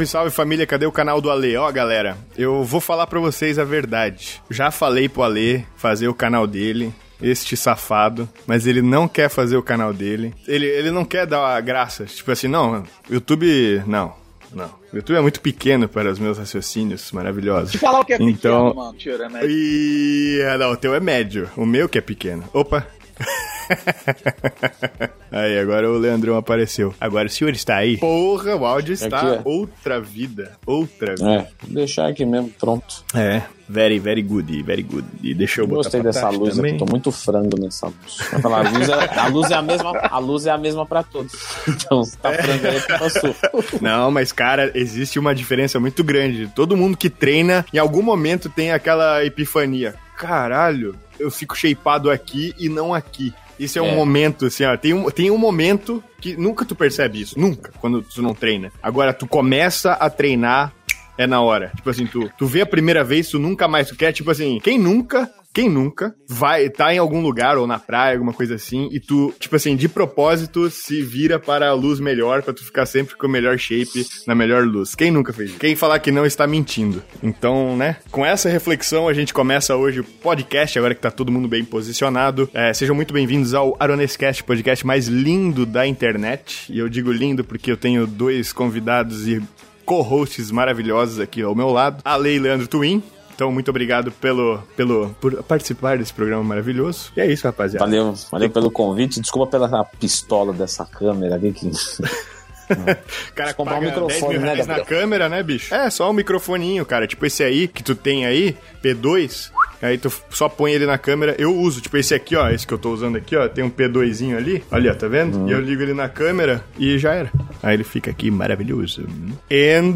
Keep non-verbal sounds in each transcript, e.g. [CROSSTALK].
Salve, salve família, cadê o canal do Ale? Ó, galera, eu vou falar pra vocês a verdade. Já falei pro Ale fazer o canal dele, este safado, mas ele não quer fazer o canal dele. Ele, ele não quer dar a graça. Tipo assim, não, YouTube, não. Não. O YouTube é muito pequeno para os meus raciocínios maravilhosos. De falar o que é Então- pequeno, mano. Tira, né? E. Não, o teu é médio. O meu que é pequeno. Opa! [LAUGHS] aí, agora o Leandrão apareceu. Agora o senhor está aí? Porra, o áudio está Aqui, é. outra vida. Outra vida. É, vou deixar aqui mesmo, pronto. É. Very, very good, very good. E deixa eu botar Gostei dessa luz também. aqui, tô muito frango nessa luz. Falar, a, luz é, a luz é a mesma, a luz é a mesma pra todos. Então, se tá frango aí, é sua. Não, mas cara, existe uma diferença muito grande. Todo mundo que treina, em algum momento tem aquela epifania. Caralho, eu fico shapeado aqui e não aqui. Isso é, um É. momento, assim, ó. Tem um, tem um momento que nunca tu percebe isso. Nunca, quando tu não treina. Agora, tu começa a treinar, é na hora. Tipo assim, tu, tu vê a primeira vez, tu nunca mais tu quer. Tipo assim, quem nunca. Quem nunca vai tá em algum lugar ou na praia, alguma coisa assim, e tu, tipo assim, de propósito se vira para a luz melhor, pra tu ficar sempre com o melhor shape, na melhor luz. Quem nunca fez isso? Quem falar que não está mentindo. Então, né, com essa reflexão a gente começa hoje o podcast, agora que tá todo mundo bem posicionado. É, sejam muito bem-vindos ao Aronescast, podcast mais lindo da internet. E eu digo lindo porque eu tenho dois convidados e co-hosts maravilhosos aqui ao meu lado, a Lei Leandro Twin. Então, muito obrigado pelo, pelo, por participar desse programa maravilhoso. E é isso, rapaziada. Valeu, valeu pelo convite. Desculpa pela pistola dessa câmera aqui que. O [LAUGHS] cara comprar um microfone, 10 mil né, na câmera, né, bicho? É, só um microfoninho, cara. Tipo esse aí que tu tem aí, P2. Aí tu só põe ele na câmera. Eu uso, tipo esse aqui, ó. Esse que eu tô usando aqui, ó. Tem um P2zinho ali. Olha, tá vendo? Uhum. E eu ligo ele na câmera e já era. Aí ele fica aqui maravilhoso. And.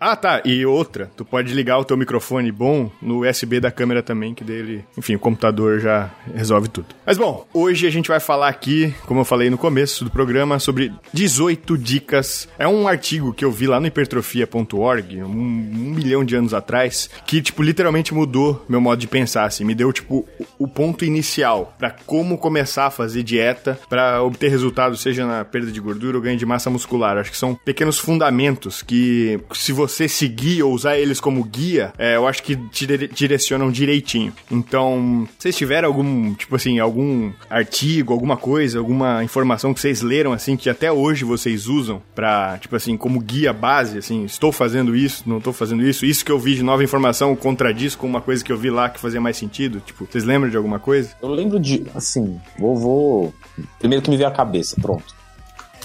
Ah, tá. E outra. Tu pode ligar o teu microfone bom no USB da câmera também, que dele. Enfim, o computador já resolve tudo. Mas bom, hoje a gente vai falar aqui, como eu falei no começo do programa, sobre 18 dicas. É um artigo que eu vi lá no hipertrofia.org, um, um milhão de anos atrás, que, tipo, literalmente mudou meu modo de pensar, assim. Me deu, tipo, o, ponto inicial pra como começar a fazer dieta pra obter resultados, seja na perda de gordura ou ganho de massa muscular. Acho que são pequenos fundamentos que, se você seguir ou usar eles como guia, é, eu acho que te dire- direcionam direitinho. Então, se vocês algum, tipo assim, algum artigo, alguma coisa, alguma informação que vocês leram, assim, que até hoje vocês usam pra, tipo assim, como guia base, assim, estou fazendo isso, não estou fazendo isso, isso que eu vi de nova informação contradiz com uma coisa que eu vi lá que fazia mais sentido? Tipo, vocês lembram de alguma coisa? Eu lembro de, assim, vou, vou. Primeiro que me veio à cabeça, pronto.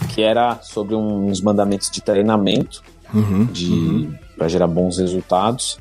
Que era sobre uns mandamentos de treinamento, de para gerar bons resultados.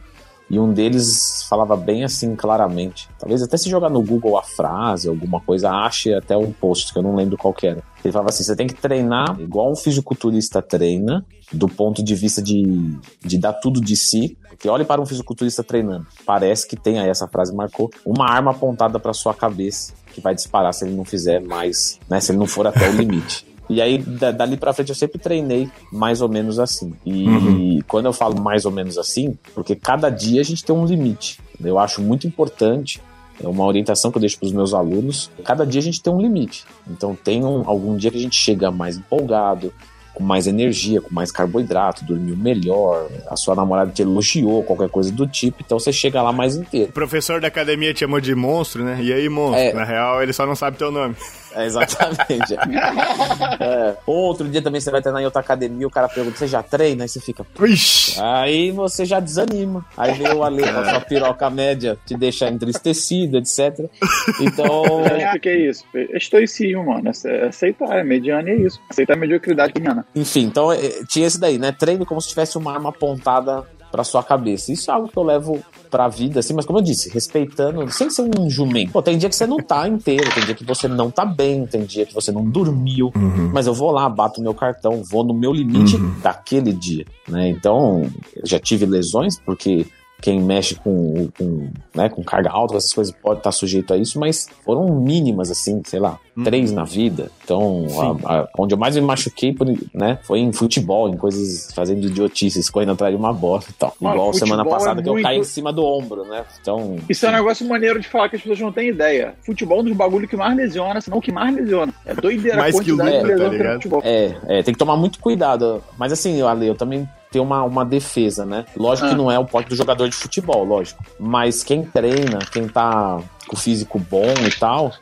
E um deles falava bem assim, claramente. Talvez até se jogar no Google a frase, alguma coisa, ache até um post, que eu não lembro qual era. Ele falava assim: você tem que treinar igual um fisiculturista treina, do ponto de vista de, de dar tudo de si. Porque olhe para um fisiculturista treinando. Parece que tem, aí essa frase marcou, uma arma apontada para sua cabeça, que vai disparar se ele não fizer mais, né? Se ele não for até o limite. E aí, da- dali pra frente, eu sempre treinei mais ou menos assim. E quando eu falo mais ou menos assim, porque cada dia a gente tem um limite. Eu acho muito importante, é uma orientação que eu deixo pros meus alunos. Cada dia a gente tem um limite. Então, tem um- algum dia que a gente chega mais empolgado, com mais energia, com mais carboidrato, dormiu melhor, a sua namorada te elogiou, qualquer coisa do tipo, então você chega lá mais inteiro. O professor da academia te chamou de monstro, né? E aí, monstro? É. Na real, ele só não sabe teu nome. É, exatamente. [LAUGHS] É. Outro dia também você vai treinar em outra academia, o cara pergunta, você já treina? Aí você fica, Ixi! Aí você já desanima. Aí vem o Ale com a sua piroca média te deixar entristecido, etc. Então, [LAUGHS] É, que é isso? É estoicismo, mano. É aceitar, é mediano e é isso. Aceitar a mediocridade humana. enfim, então eh, tinha esse daí, né? Treine como se tivesse uma arma apontada pra sua cabeça. Isso é algo que eu levo pra vida, assim, mas como eu disse, respeitando, sem ser um jumento. Pô, tem dia que você não tá inteiro, tem dia que você não tá bem, tem dia que você não dormiu, mas eu vou lá, bato meu cartão, vou no meu limite daquele dia, né? Então, eu já tive lesões, porque quem mexe com, com, né, com carga alta, essas coisas, pode estar sujeito a isso, mas foram mínimas, assim, sei lá, três na vida. Então, a- a- onde eu mais me machuquei por- né, foi em futebol, em coisas fazendo idiotices, correndo atrás de uma bola e tal. Mano, Igual semana futebol passada é que eu muito- caí em cima do ombro, né? Então. Isso é um negócio maneiro de falar que as pessoas não têm ideia. Futebol é um dos bagulhos que mais lesiona, senão o que mais lesiona. É doideira Mais a que quantidade luta, de lesão tá que tem no ligado? futebol. É, é, tem que tomar muito cuidado. Mas assim, Ale, eu também ter uma, uma defesa, né? Lógico ah. que não é o porte do jogador de futebol, lógico. Mas quem treina, quem tá com físico bom e tal,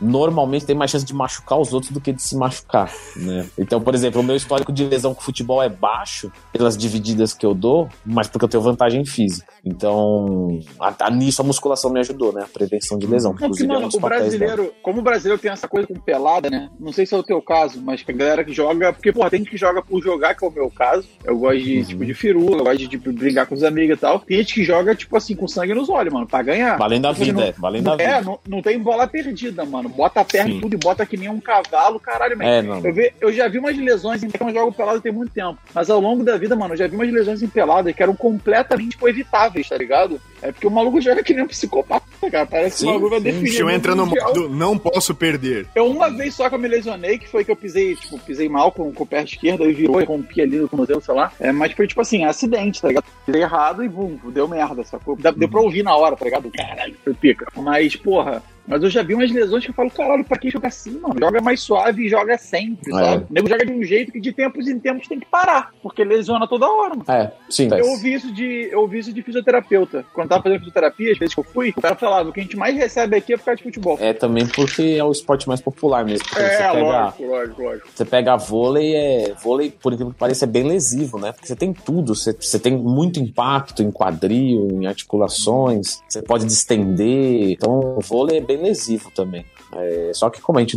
normalmente tem mais chance de machucar os outros do que de se machucar, né? Então, por exemplo, o meu histórico de lesão com futebol é baixo pelas divididas que eu dou, mas porque eu tenho vantagem física. Então, a, a, nisso a musculação me ajudou, né? A prevenção de lesão. Não, porque, mano, o brasileiro, dela. como o brasileiro tem essa coisa com pelada, né? Não sei se é o teu caso, mas a galera que joga, porque, porra, tem gente que joga por jogar, que é o meu caso. Eu gosto de, uhum. tipo, de firula, eu gosto de, tipo, brigar com os amigos e tal. Tem gente que joga, tipo assim, com sangue nos olhos, mano, pra ganhar. Valendo a tipo, vida, não, é. Valendo a vida. É, não, não tem bola perdida, mano mano. Bota a perna e tudo e bota que nem um cavalo, caralho, É, eu, vi, eu, já vi umas lesões em que eu jogo pelado tem muito tempo. Mas ao longo da vida, mano, eu já vi umas lesões em pelada que eram completamente tipo, evitáveis, tá ligado? É porque o maluco joga que nem um psicopata, cara. Parece sim, que o maluco vai definir. eu entra no modo não posso perder. Eu uma vez só que eu me lesionei, que foi que eu pisei, tipo, pisei mal com, com o pé esquerdo e virou e rompi ali no tornozelo, sei lá. É, mas foi tipo assim, acidente, tá ligado? Pisei errado e bum, deu merda, sacou? Deu, deu pra ouvir na hora, tá ligado? Caralho, foi pica. Mas, porra, mas eu já vi umas lesões que eu falo, caralho, pra que jogar assim, mano? Joga mais suave e joga sempre, é. sabe? O nego joga de um jeito que de tempos em tempos tem que parar, porque lesiona toda hora, mano. É, sim. Eu ouvi isso de, eu ouvi isso de fisioterapeuta. Quando tava fazendo fisioterapia, às vezes que eu fui, o cara falava, o que a gente mais recebe aqui é por causa de futebol. É também porque é o esporte mais popular mesmo. É, pega, lógico, lógico, lógico. Você pega vôlei, é, vôlei, por incrível que pareça, é bem lesivo, né? Porque você tem tudo, você, você tem muito impacto em quadril, em articulações, você pode distender. Então, o vôlei é bem lesivo também. É, só que como a gente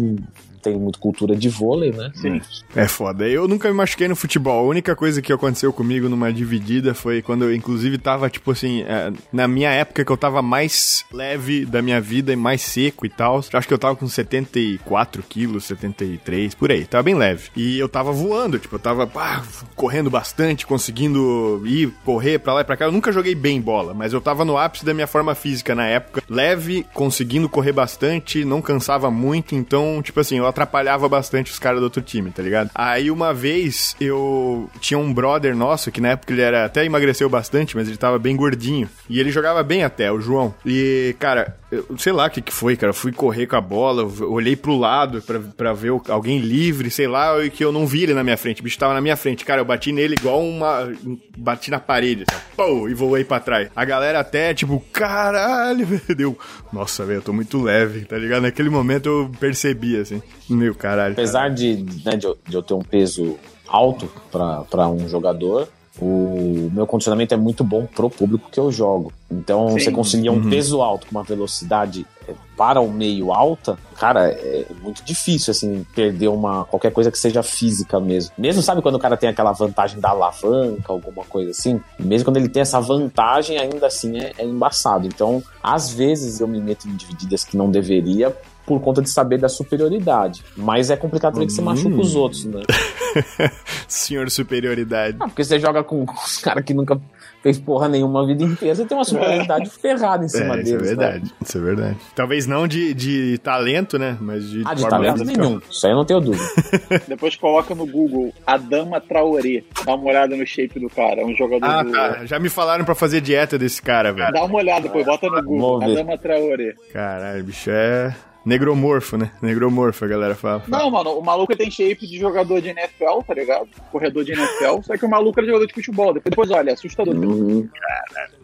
tem muito cultura de vôlei, né? Sim. É foda. Eu nunca me machuquei no futebol. A única coisa que aconteceu comigo numa dividida foi quando eu, inclusive, tava, tipo assim, é, na minha época que eu tava mais leve da minha vida e mais seco e tal. Acho que eu tava com 74 quilos, 73, por aí. Tava bem leve. E eu tava voando, tipo, eu tava pá, correndo bastante, conseguindo ir, correr pra lá e pra cá. Eu nunca joguei bem bola, mas eu tava no ápice da minha forma física na época. Leve, conseguindo correr bastante, não cansava muito. Então, tipo assim, eu atrapalhava bastante os caras do outro time, tá ligado? Aí uma vez eu tinha um brother nosso, que na época ele era até emagreceu bastante, mas ele tava bem gordinho. E ele jogava bem até, o João. E, cara, eu sei lá o que, que foi, cara. Eu fui correr com a bola, olhei pro lado pra, pra ver alguém livre, sei lá, e que eu não vi ele na minha frente. O bicho tava na minha frente. Cara, eu bati nele igual uma. Bati na parede, assim, pô, e voei pra trás. A galera até, tipo, caralho, [LAUGHS] deu. Nossa, velho, eu tô muito leve, tá ligado? Naquele momento eu percebi, assim. Meu caralho. Apesar cara. de, né, de, eu, de eu ter um peso alto para um jogador, o meu condicionamento é muito bom pro público que eu jogo. Então, Sim. você conseguir um uhum. peso alto com uma velocidade é, para o meio alta, cara, é muito difícil, assim, perder uma qualquer coisa que seja física mesmo. Mesmo, sabe, quando o cara tem aquela vantagem da alavanca, alguma coisa assim, mesmo quando ele tem essa vantagem, ainda assim é, é embaçado. Então, às vezes eu me meto em divididas que não deveria por conta de saber da superioridade. Mas é complicado também que você machuca os hum. outros, né? [LAUGHS] [LAUGHS] Senhor superioridade. Ah, porque você joga com os caras que nunca fez porra nenhuma a vida inteira, você tem uma superioridade ferrada em cima é, deles. Isso é verdade, né? isso é verdade. Talvez não de, de talento, né? Mas de. Ah, de talento nenhum. Isso aí eu não tenho dúvida. [LAUGHS] Depois coloca no Google Adama Traoré. Dá uma olhada no shape do cara. É um jogador. Ah, do... tá. Já me falaram pra fazer dieta desse cara, velho. Dá uma olhada, depois bota no Google. Adama Traoré. Caralho, bicho é. Negromorfo, né? Negromorfo, a galera fala. Não, mano, o maluco tem shape de jogador de NFL, tá ligado? Corredor de NFL, só que o maluco era jogador de futebol. Depois, olha, assustador. Uhum.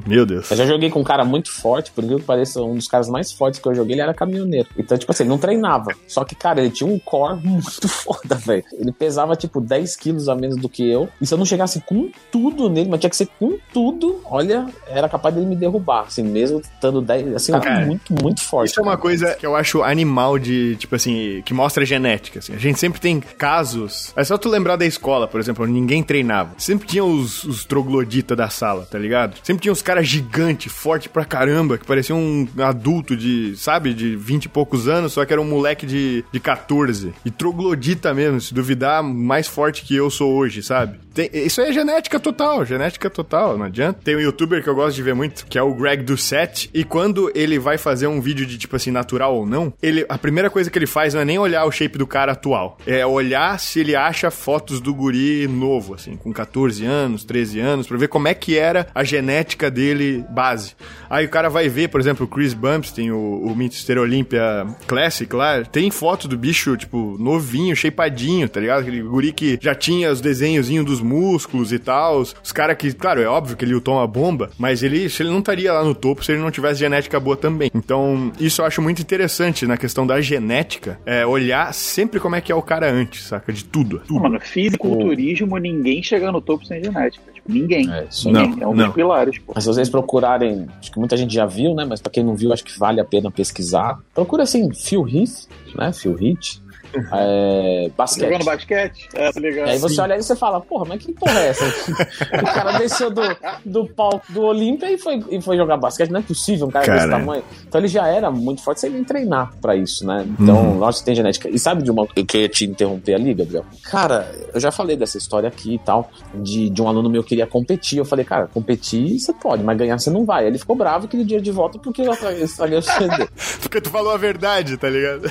Meu Deus. Eu já joguei com um cara muito forte, por que pareça, um dos caras mais fortes que eu joguei, ele era caminhoneiro. Então, tipo assim, ele não treinava. Só que, cara, ele tinha um core [LAUGHS] muito foda, velho. Ele pesava, tipo, 10 quilos a menos do que eu. E se eu não chegasse com tudo nele, mas tinha que ser com tudo, olha, era capaz dele me derrubar, assim, mesmo estando 10, assim, cara, muito, muito forte. Isso é uma coisa que eu acho animal de, tipo assim, que mostra genética, assim. A gente sempre tem casos... É só tu lembrar da escola, por exemplo, ninguém treinava. Sempre tinha os, os trogloditas da sala, tá ligado? Sempre tinha os caras gigantes, forte pra caramba, que parecia um adulto de, sabe, de 20 e poucos anos, só que era um moleque de, de 14. E troglodita mesmo, se duvidar, mais forte que eu sou hoje, sabe? Tem, isso aí é genética total, genética total, não adianta. Tem um youtuber que eu gosto de ver muito, que é o Greg Doucette, e quando ele vai fazer um vídeo de, tipo assim, natural ou não, ele, a primeira coisa que ele faz não é nem olhar o shape do cara atual, é olhar se ele acha fotos do guri novo, assim, com 14 anos, 13 anos, pra ver como é que era a genética dele base. Aí o cara vai ver, por exemplo, o Chris Bumstein, o, o Manchester Olympia Classic lá, tem foto do bicho, tipo, novinho, shapeadinho, tá ligado? Aquele guri que já tinha os desenhozinhos dos músculos e tal. Os caras que, claro, é óbvio que ele lutou uma bomba, mas ele, ele não estaria lá no topo se ele não tivesse genética boa também. Então, isso eu acho muito interessante na questão da genética, é olhar sempre como é que é o cara antes, saca? De tudo. tudo. Mano, fisiculturismo, ninguém chega no topo sem genética. Tipo, ninguém. É, ninguém. é um dos pilares, pô. Mas se vocês procurarem, acho que muita gente já viu, né? Mas pra quem não viu, acho que vale a pena pesquisar. Procura assim, Phil Heath, né? Phil Heath é, basquete. Jogando basquete? É, tá ligado. E aí você olha e você fala, porra, mas que porra é essa? [LAUGHS] o cara desceu do, do palco do Olímpia e foi, e foi jogar basquete. Não é possível um cara, cara, desse tamanho. Então ele já era muito forte sem nem treinar pra isso, né? Então, uhum. que tem genética. E sabe de uma que eu ia te interromper ali, Gabriel? Cara, eu já falei dessa história aqui e tal, de, de um aluno meu que queria competir. Eu falei, cara, competir você pode, mas ganhar você não vai. Aí ele ficou bravo aquele dia de volta porque eu estraguei o CD. [LAUGHS] porque tu falou a verdade, tá ligado?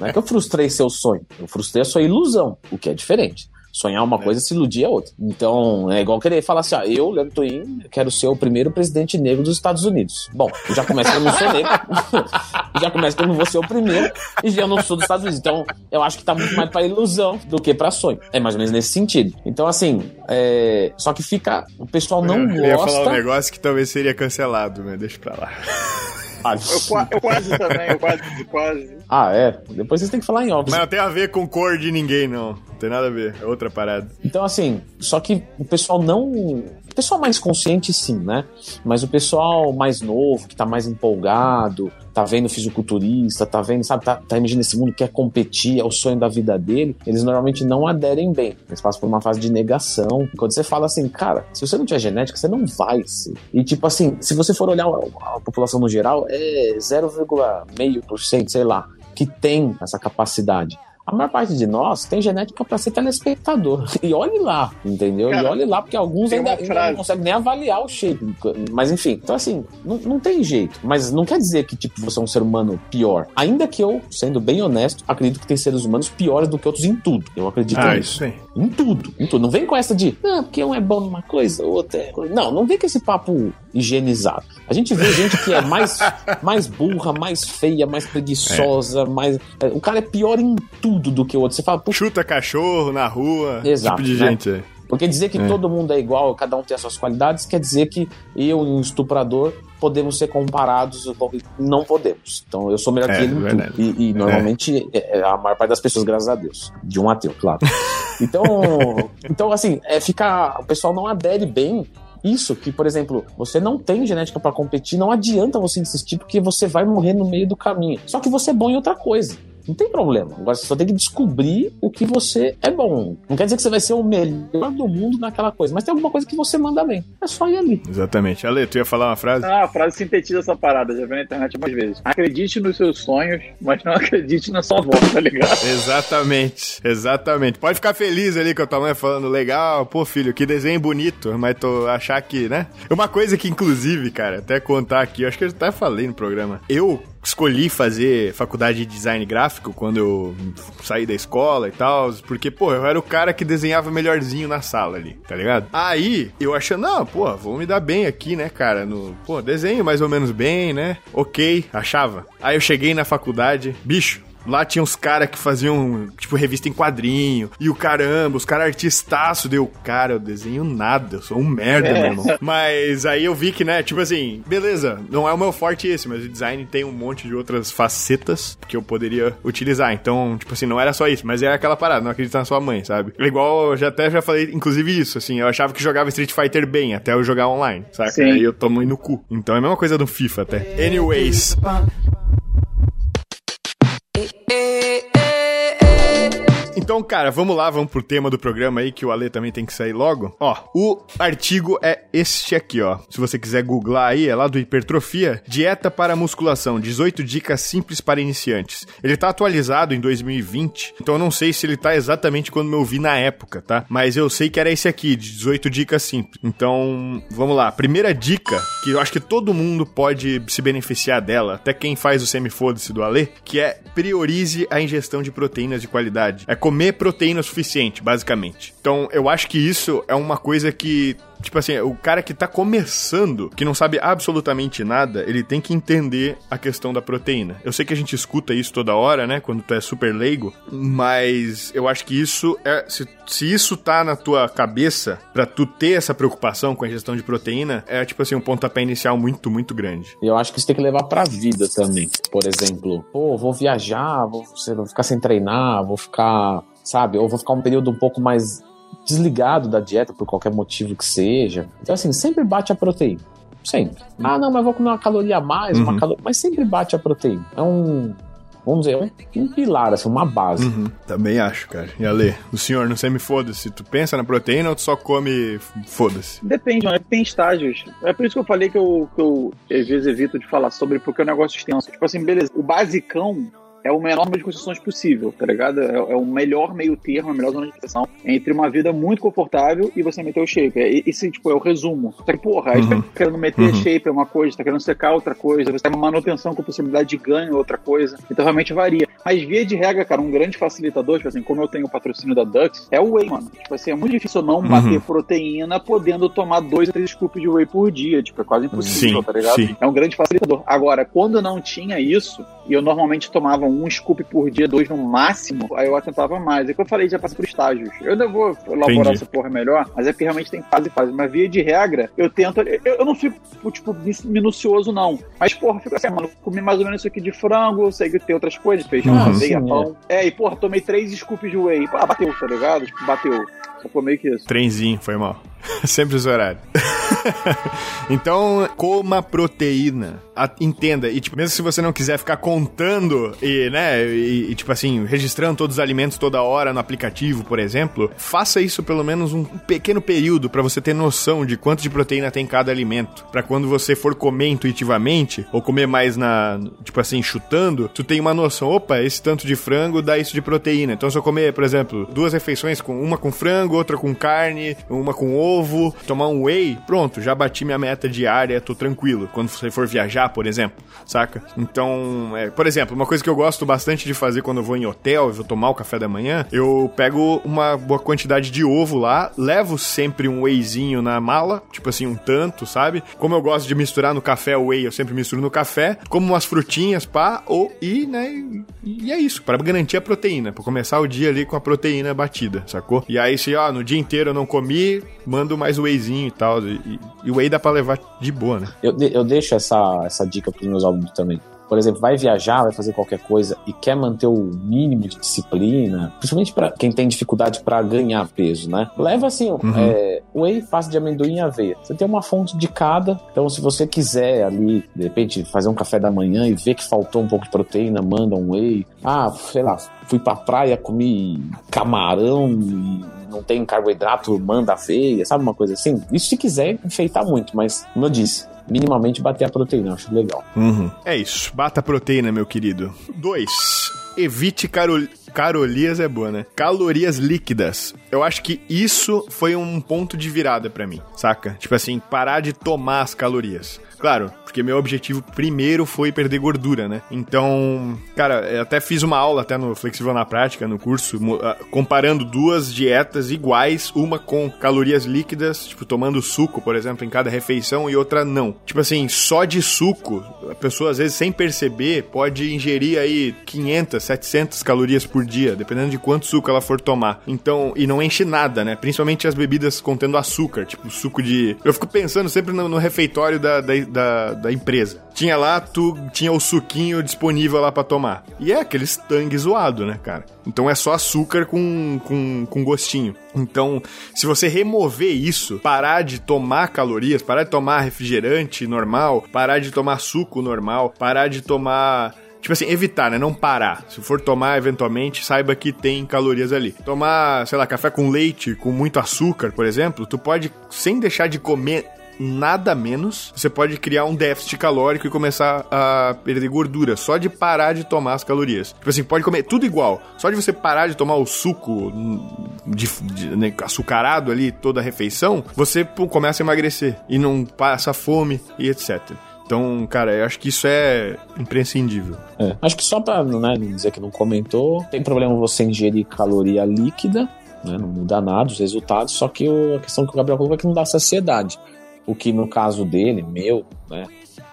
Não é que eu frustrei frustrei seu sonho. Eu frustrei a sua ilusão, o que é diferente. Sonhar uma é. coisa, se iludir é outra. Então, é igual querer falar assim: ó, eu, Leandro Twin, quero ser o primeiro presidente negro dos Estados Unidos. Bom, já começa que eu não sou negro, [LAUGHS] já começa que eu não vou ser o primeiro, e já não sou dos Estados Unidos. Então, eu acho que tá muito mais pra ilusão do que pra sonho. É mais ou menos nesse sentido. Então, assim, é... só que fica. O pessoal não eu gosta. Eu ia falar um negócio que talvez seria cancelado, mas deixa pra lá. [LAUGHS] Ah, eu, eu, quase também, eu quase, quase. Ah, é. Depois vocês têm que falar em off. Mas não tem a ver com cor de ninguém, não. Não tem nada a ver. É outra parada. Então, assim, só que o pessoal não. O pessoal mais consciente, sim, né? Mas o pessoal mais novo, que tá mais empolgado, tá vendo fisiculturista, tá vendo, sabe, tá, tá emergindo nesse mundo, quer competir, é o sonho da vida dele, eles normalmente não aderem bem. Eles passam por uma fase de negação. Quando você fala assim, cara, se você não tiver genética, você não vai ser. E tipo assim, se você for olhar a, a população no geral, é 0,5%, sei lá, que tem essa capacidade. A maior parte de nós tem genética para ser telespectador. [LAUGHS] E olhe lá, entendeu? Cara, e olhe lá, porque alguns ainda, ainda, não conseguem nem avaliar o shape. Mas enfim, então assim, não, não tem jeito. Mas não quer dizer que, tipo, você é um ser humano pior. Ainda que eu, sendo bem honesto, acredito que tem seres humanos piores do que outros em tudo. Eu acredito ah, nisso. Isso em tudo, em tudo. Não vem com essa de, não, porque um é bom numa coisa, outro é. Não, não vem com esse papo higienizado. A gente vê gente que é mais, [LAUGHS] mais burra, mais feia, mais preguiçosa, é. mais. É, o cara é pior em tudo do que o outro. Você fala, chuta cachorro na rua, Exato, tipo de né? gente. É. Porque dizer que é. todo mundo é igual, cada um tem as suas qualidades, quer dizer que eu, um estuprador, podemos ser comparados, não podemos. Então eu sou melhor é, que ele E, e normalmente é. é. a maior parte das pessoas, graças a Deus. De um ateu, claro. [LAUGHS] Então, então assim, é, fica, o pessoal não adere bem isso, que, por exemplo, você não tem genética para competir, não adianta você insistir porque você vai morrer no meio do caminho. Só que você é bom em outra coisa. Não tem problema. Agora você só tem que descobrir o que você é bom. Não quer dizer que você vai ser o melhor do mundo naquela coisa, mas tem alguma coisa que você manda bem. É só ir ali. Exatamente. Ale, tu ia falar uma frase? Ah, a frase sintetiza essa parada, já vi na internet algumas vezes. Acredite nos seus sonhos, mas não [LAUGHS] acredite na sua voz, tá ligado? [LAUGHS] Exatamente. Exatamente. Pode ficar feliz ali com a tua mãe falando, legal, pô, filho, que desenho bonito, mas tu achar que, né? Uma coisa que, inclusive, cara, até contar aqui, acho que eu até falei no programa. Eu escolhi fazer faculdade de design gráfico quando eu saí da escola e tal, porque, pô, eu era o cara que desenhava melhorzinho na sala ali, tá ligado? Aí, eu achando, não, pô, vou me dar bem aqui, né, cara, no, pô, desenho mais ou menos bem, né? Ok, achava. Aí eu cheguei na faculdade, bicho, Lá tinha uns caras que faziam, tipo, revista em quadrinho. E o caramba, os caras artistaço. Deu, cara, eu desenho nada. Eu sou um merda, é. meu irmão. Mas aí eu vi que, né, tipo assim, beleza, não é o meu forte esse, mas o design tem um monte de outras facetas que eu poderia utilizar. Então, tipo assim, não era só isso, mas é aquela parada, não acreditar na sua mãe, sabe? Igual, eu já até já falei, inclusive isso, assim, eu achava que jogava Street Fighter bem, até eu jogar online, saca? Sim. Aí eu tomo no cu. Então é a mesma coisa do FIFA até. Anyways. Então, cara, vamos lá, vamos pro tema do programa aí, que o Ale também tem que sair logo. Ó, o artigo é este aqui, ó. Se você quiser googlar aí, é lá do Hipertrofia, Dieta para Musculação, 18 dicas simples para iniciantes. Ele tá atualizado em 2020, então eu não sei se ele tá exatamente quando eu vi na época, tá? Mas eu sei que era esse aqui, de 18 dicas simples. Então, vamos lá. Primeira dica, que eu acho que todo mundo pode se beneficiar dela, até quem faz o semi-foda-se do Ale, que é priorize a ingestão de proteínas de qualidade. É comer proteína suficiente, basicamente. Então, eu acho que isso é uma coisa que tipo assim, o cara que tá começando, que não sabe absolutamente nada, ele tem que entender a questão da proteína. Eu sei que a gente escuta isso toda hora, né? Quando tu é super leigo, mas eu acho que isso é. Se, se isso tá na tua cabeça, pra tu ter essa preocupação com a gestão de proteína, é tipo assim, um pontapé inicial muito, muito grande. E eu acho que isso tem que levar pra vida também. Por exemplo, pô, vou viajar, vou, vou ficar sem treinar, vou ficar, sabe? Ou vou ficar um período um pouco mais desligado da dieta por qualquer motivo que seja. Então, assim, sempre bate a proteína. Sempre. Ah, não, mas vou comer uma caloria a mais, uhum. uma caloria. Mas sempre bate a proteína. É um. Vamos dizer, um, um pilar, assim, uma base. Uhum. Também acho, cara. E Ale, o senhor não sei me foda-se. Tu pensa na proteína ou tu só come foda-se? Depende, mano. Tem estágios. É por isso que eu falei que eu, que eu às vezes evito de falar sobre, porque é um negócio extenso. Tipo assim, beleza. O basicão é o menor número de concessões possível, tá ligado? É, é, o melhor meio termo, a melhor zona de proteção entre uma vida muito confortável e você meter o shape. É, esse, tipo, é o resumo. Só que, porra, aí você tá uhum. querendo meter uhum. shape é uma coisa, tá querendo secar outra coisa, você tem uma manutenção com possibilidade de ganho outra coisa. Então realmente varia. Mas via de regra, cara, um grande facilitador, tipo assim, como eu tenho o patrocínio da Dux, é o whey, mano. Tipo assim, é muito difícil não uhum. bater proteína podendo tomar dois a três scoops de whey por dia. Tipo, é quase impossível, sim, tá ligado? Sim. É um grande facilitador. Agora, quando não tinha isso, e eu normalmente tomava um scoop por dia, dois no máximo, aí eu atentava mais. É que eu falei, já passa por estágios. Eu ainda vou elaborar Entendi. essa porra melhor, mas é que realmente tem fase e fase. Mas via de regra, eu tento. Eu, eu não fico, tipo, minucioso, não. Mas, porra, fico assim, mano, comi mais ou menos isso aqui de frango, sei que tem outras coisas, feijão, uhum, aveia, pão. É. é, e, porra, tomei três scoops de whey. Ah, bateu, tá ligado? Tipo, bateu. Ficou meio que isso. Trenzinho, foi mal. [LAUGHS] Sempre os horários. [LAUGHS] então, coma proteína. Entenda. E, tipo, mesmo se você não quiser ficar contando e, né, e, e, tipo assim, registrando todos os alimentos toda hora no aplicativo, por exemplo, faça isso pelo menos um pequeno período para você ter noção de quanto de proteína tem cada alimento. para quando você for comer intuitivamente, ou comer mais na, tipo assim, chutando, tu tem uma noção. Opa, esse tanto de frango dá isso de proteína. Então, se eu comer, por exemplo, duas refeições, com uma com frango, outra com carne, uma com ovo, tomar um whey, pronto, já bati minha meta diária, tô tranquilo. Quando você for viajar, por exemplo, saca? Então, é, por exemplo, uma coisa que eu gosto bastante de fazer quando eu vou em hotel e vou tomar o café da manhã, eu pego uma boa quantidade de ovo lá, levo sempre um wheyzinho na mala, tipo assim, um tanto, sabe? Como eu gosto de misturar no café o whey, eu sempre misturo no café, como umas frutinhas, pá, ou, e, né, e é isso, para garantir a proteína, para começar o dia ali com a proteína batida, sacou? E aí, se, ó, no dia inteiro eu não comi, mando mais wheyzinho e tal. E, e o whey dá pra levar de boa, né? Eu, eu deixo essa, essa dica pros meus alunos também por exemplo, vai viajar, vai fazer qualquer coisa e quer manter o mínimo de disciplina, principalmente para quem tem dificuldade para ganhar peso, né? Leva assim, uhum. é, whey, pasta de amendoim e aveia. Você tem uma fonte de cada, então se você quiser ali, de repente, fazer um café da manhã e ver que faltou um pouco de proteína, manda um whey. Ah, sei lá, fui pra praia, comi camarão e não tem carboidrato, manda aveia, sabe uma coisa assim? Isso se quiser enfeitar muito, mas como eu disse, minimamente bater a proteína, acho legal. Uhum. É isso, bata a proteína, meu querido. Dois, evite carol... Carolias é boa, né? Calorias líquidas. Eu acho que isso foi um ponto de virada para mim, saca? Tipo assim, parar de tomar as calorias. Claro, porque meu objetivo primeiro foi perder gordura, né? Então, cara, eu até fiz uma aula até no Flexível na Prática, no curso, ah, comparando duas dietas iguais, uma com calorias líquidas, tipo, tomando suco, por exemplo, em cada refeição, e outra não. Tipo assim, só de suco, a pessoa às vezes sem perceber pode ingerir aí 500, 700 calorias por dia, dependendo de quanto suco ela for tomar. Então, e não enche nada, né? Principalmente as bebidas contendo açúcar, tipo suco de. Eu fico pensando sempre no, no refeitório da, da da, da empresa. Tinha lá, tu tinha o suquinho disponível lá para tomar. E é aqueles tangue zoado, né, cara? Então é só açúcar com, com, com gostinho. Então, se você remover isso, parar de tomar calorias, parar de tomar refrigerante normal, parar de tomar suco normal, parar de tomar Tipo assim, evitar, né? Não parar. Se for tomar, eventualmente, saiba que tem calorias ali. Tomar, sei lá, café com leite, com muito açúcar, por exemplo, tu pode, sem deixar de comer nada menos, você pode criar um déficit calórico e começar a perder gordura só de parar de tomar as calorias. Tipo assim, pode comer tudo igual. Só de você parar de tomar o suco de, de, né, açucarado ali toda a refeição, você pô, começa a emagrecer e não passa fome e etc. Então, cara, eu acho que isso é imprescindível. É, acho que só pra né, dizer que não comentou, tem problema você ingerir caloria líquida, né? Não muda nada os resultados, só que a questão que o Gabriel colocou é que não dá saciedade. O que no caso dele, meu, né?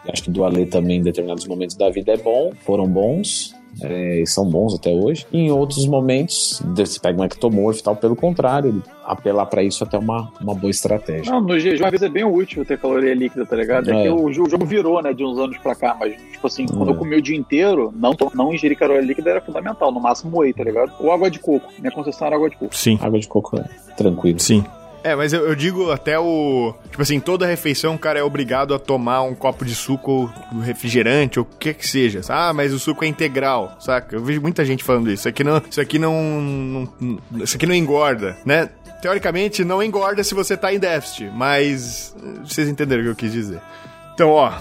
Acho que do Ale também em determinados momentos da vida é bom, foram bons, é, são bons até hoje. E em outros momentos, você pega um ectomorfo e tal, pelo contrário, apelar para isso até uma, uma boa estratégia. Não, no jejum às vezes é bem útil ter caloria líquida, tá ligado? É, é. que o, o, jogo virou, né, de uns anos pra cá, mas, tipo assim, quando é. eu comi o dia inteiro, não, não ingerir caloria líquida era fundamental, no máximo whey, tá ligado? Ou água de coco. Minha concessão era água de coco. Sim. Água de coco é tranquilo. Sim. É, mas eu, eu, digo até o. Tipo assim, toda refeição o cara é obrigado a tomar um copo de suco refrigerante ou o que que seja. Ah, mas o suco é integral, saca? Eu vejo muita gente falando isso. Isso aqui não. Isso aqui não. não isso aqui não engorda, né? Teoricamente, não engorda se você tá em déficit, mas. Vocês entenderam o que eu quis dizer. Então, ó,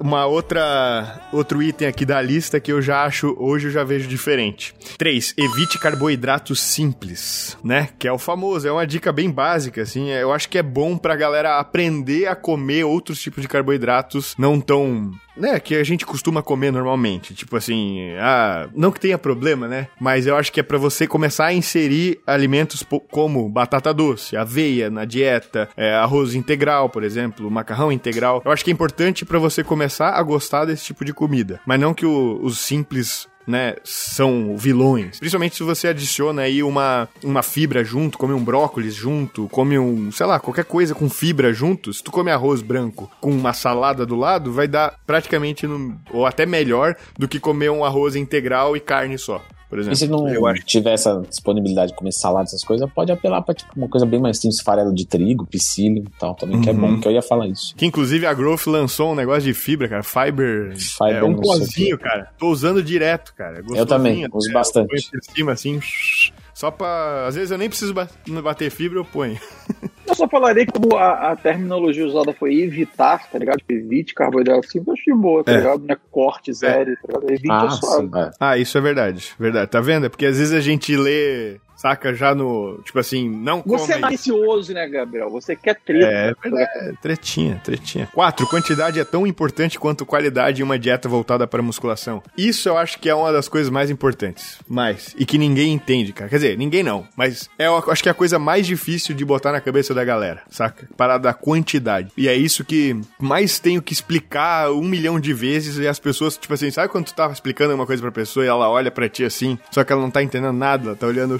uma outra outro item aqui da lista que eu já acho, hoje eu já vejo diferente. 3. Evite carboidratos simples, né? Que é o famoso, é uma dica bem básica, assim. Eu acho que é bom pra galera aprender a comer outros tipos de carboidratos não tão né, que a gente costuma comer normalmente. Tipo assim, ah, não que tenha problema, né? Mas eu acho que é para você começar a inserir alimentos como batata doce, aveia na dieta, é, arroz integral, por exemplo, macarrão integral. Eu acho que é importante para você começar a gostar desse tipo de comida. Mas não que o, os simples né, são vilões. Principalmente se você adiciona aí uma, uma fibra junto, come um brócolis junto, come um, sei lá, qualquer coisa com fibra junto. Se tu come arroz branco com uma salada do lado, vai dar praticamente, no, ou até melhor do que comer um arroz integral e carne só por exemplo. E se não eu acho... tiver essa disponibilidade de comer salada, essas coisas, pode apelar pra tipo, uma coisa bem mais simples, farelo de trigo, psyllium e tal, também, uhum. que é bom, uhum. que eu ia falar isso. Que inclusive a Growth lançou um negócio de fibra, cara, Fiber, Fiber é um pozinho, cara. Tô usando direto, cara. Eu também, uso bastante. Põe por cima assim, só pra. Às vezes eu nem preciso bater fibra, eu ponho. [LAUGHS] Eu só falaria que como a, a, terminologia usada foi evitar, tá ligado? Tipo, evite carboidrato simples, eu achei boa, tá é. ligado? Não é corte, zero, é. tá ligado? Evite ah, suave. Sim, é. Ah, isso é verdade, verdade. Tá vendo? É porque às vezes a gente lê saca? Já no. Tipo assim, não Você é malicioso, né, Gabriel? Você quer treta. É, é, tretinha, tretinha. Quatro, quantidade é tão importante quanto qualidade em uma dieta voltada para musculação. Isso eu acho que é uma das coisas mais importantes. Mais. E que ninguém entende, cara. Quer dizer, ninguém não. Mas é, eu acho que é a coisa mais difícil de botar na cabeça da galera, saca? Parar da quantidade. E é isso que mais tenho que explicar um milhão de vezes e as pessoas, tipo assim, sabe quando tu tava explicando uma coisa pra pessoa e ela olha pra ti assim, só que ela não tá entendendo nada, ela tá olhando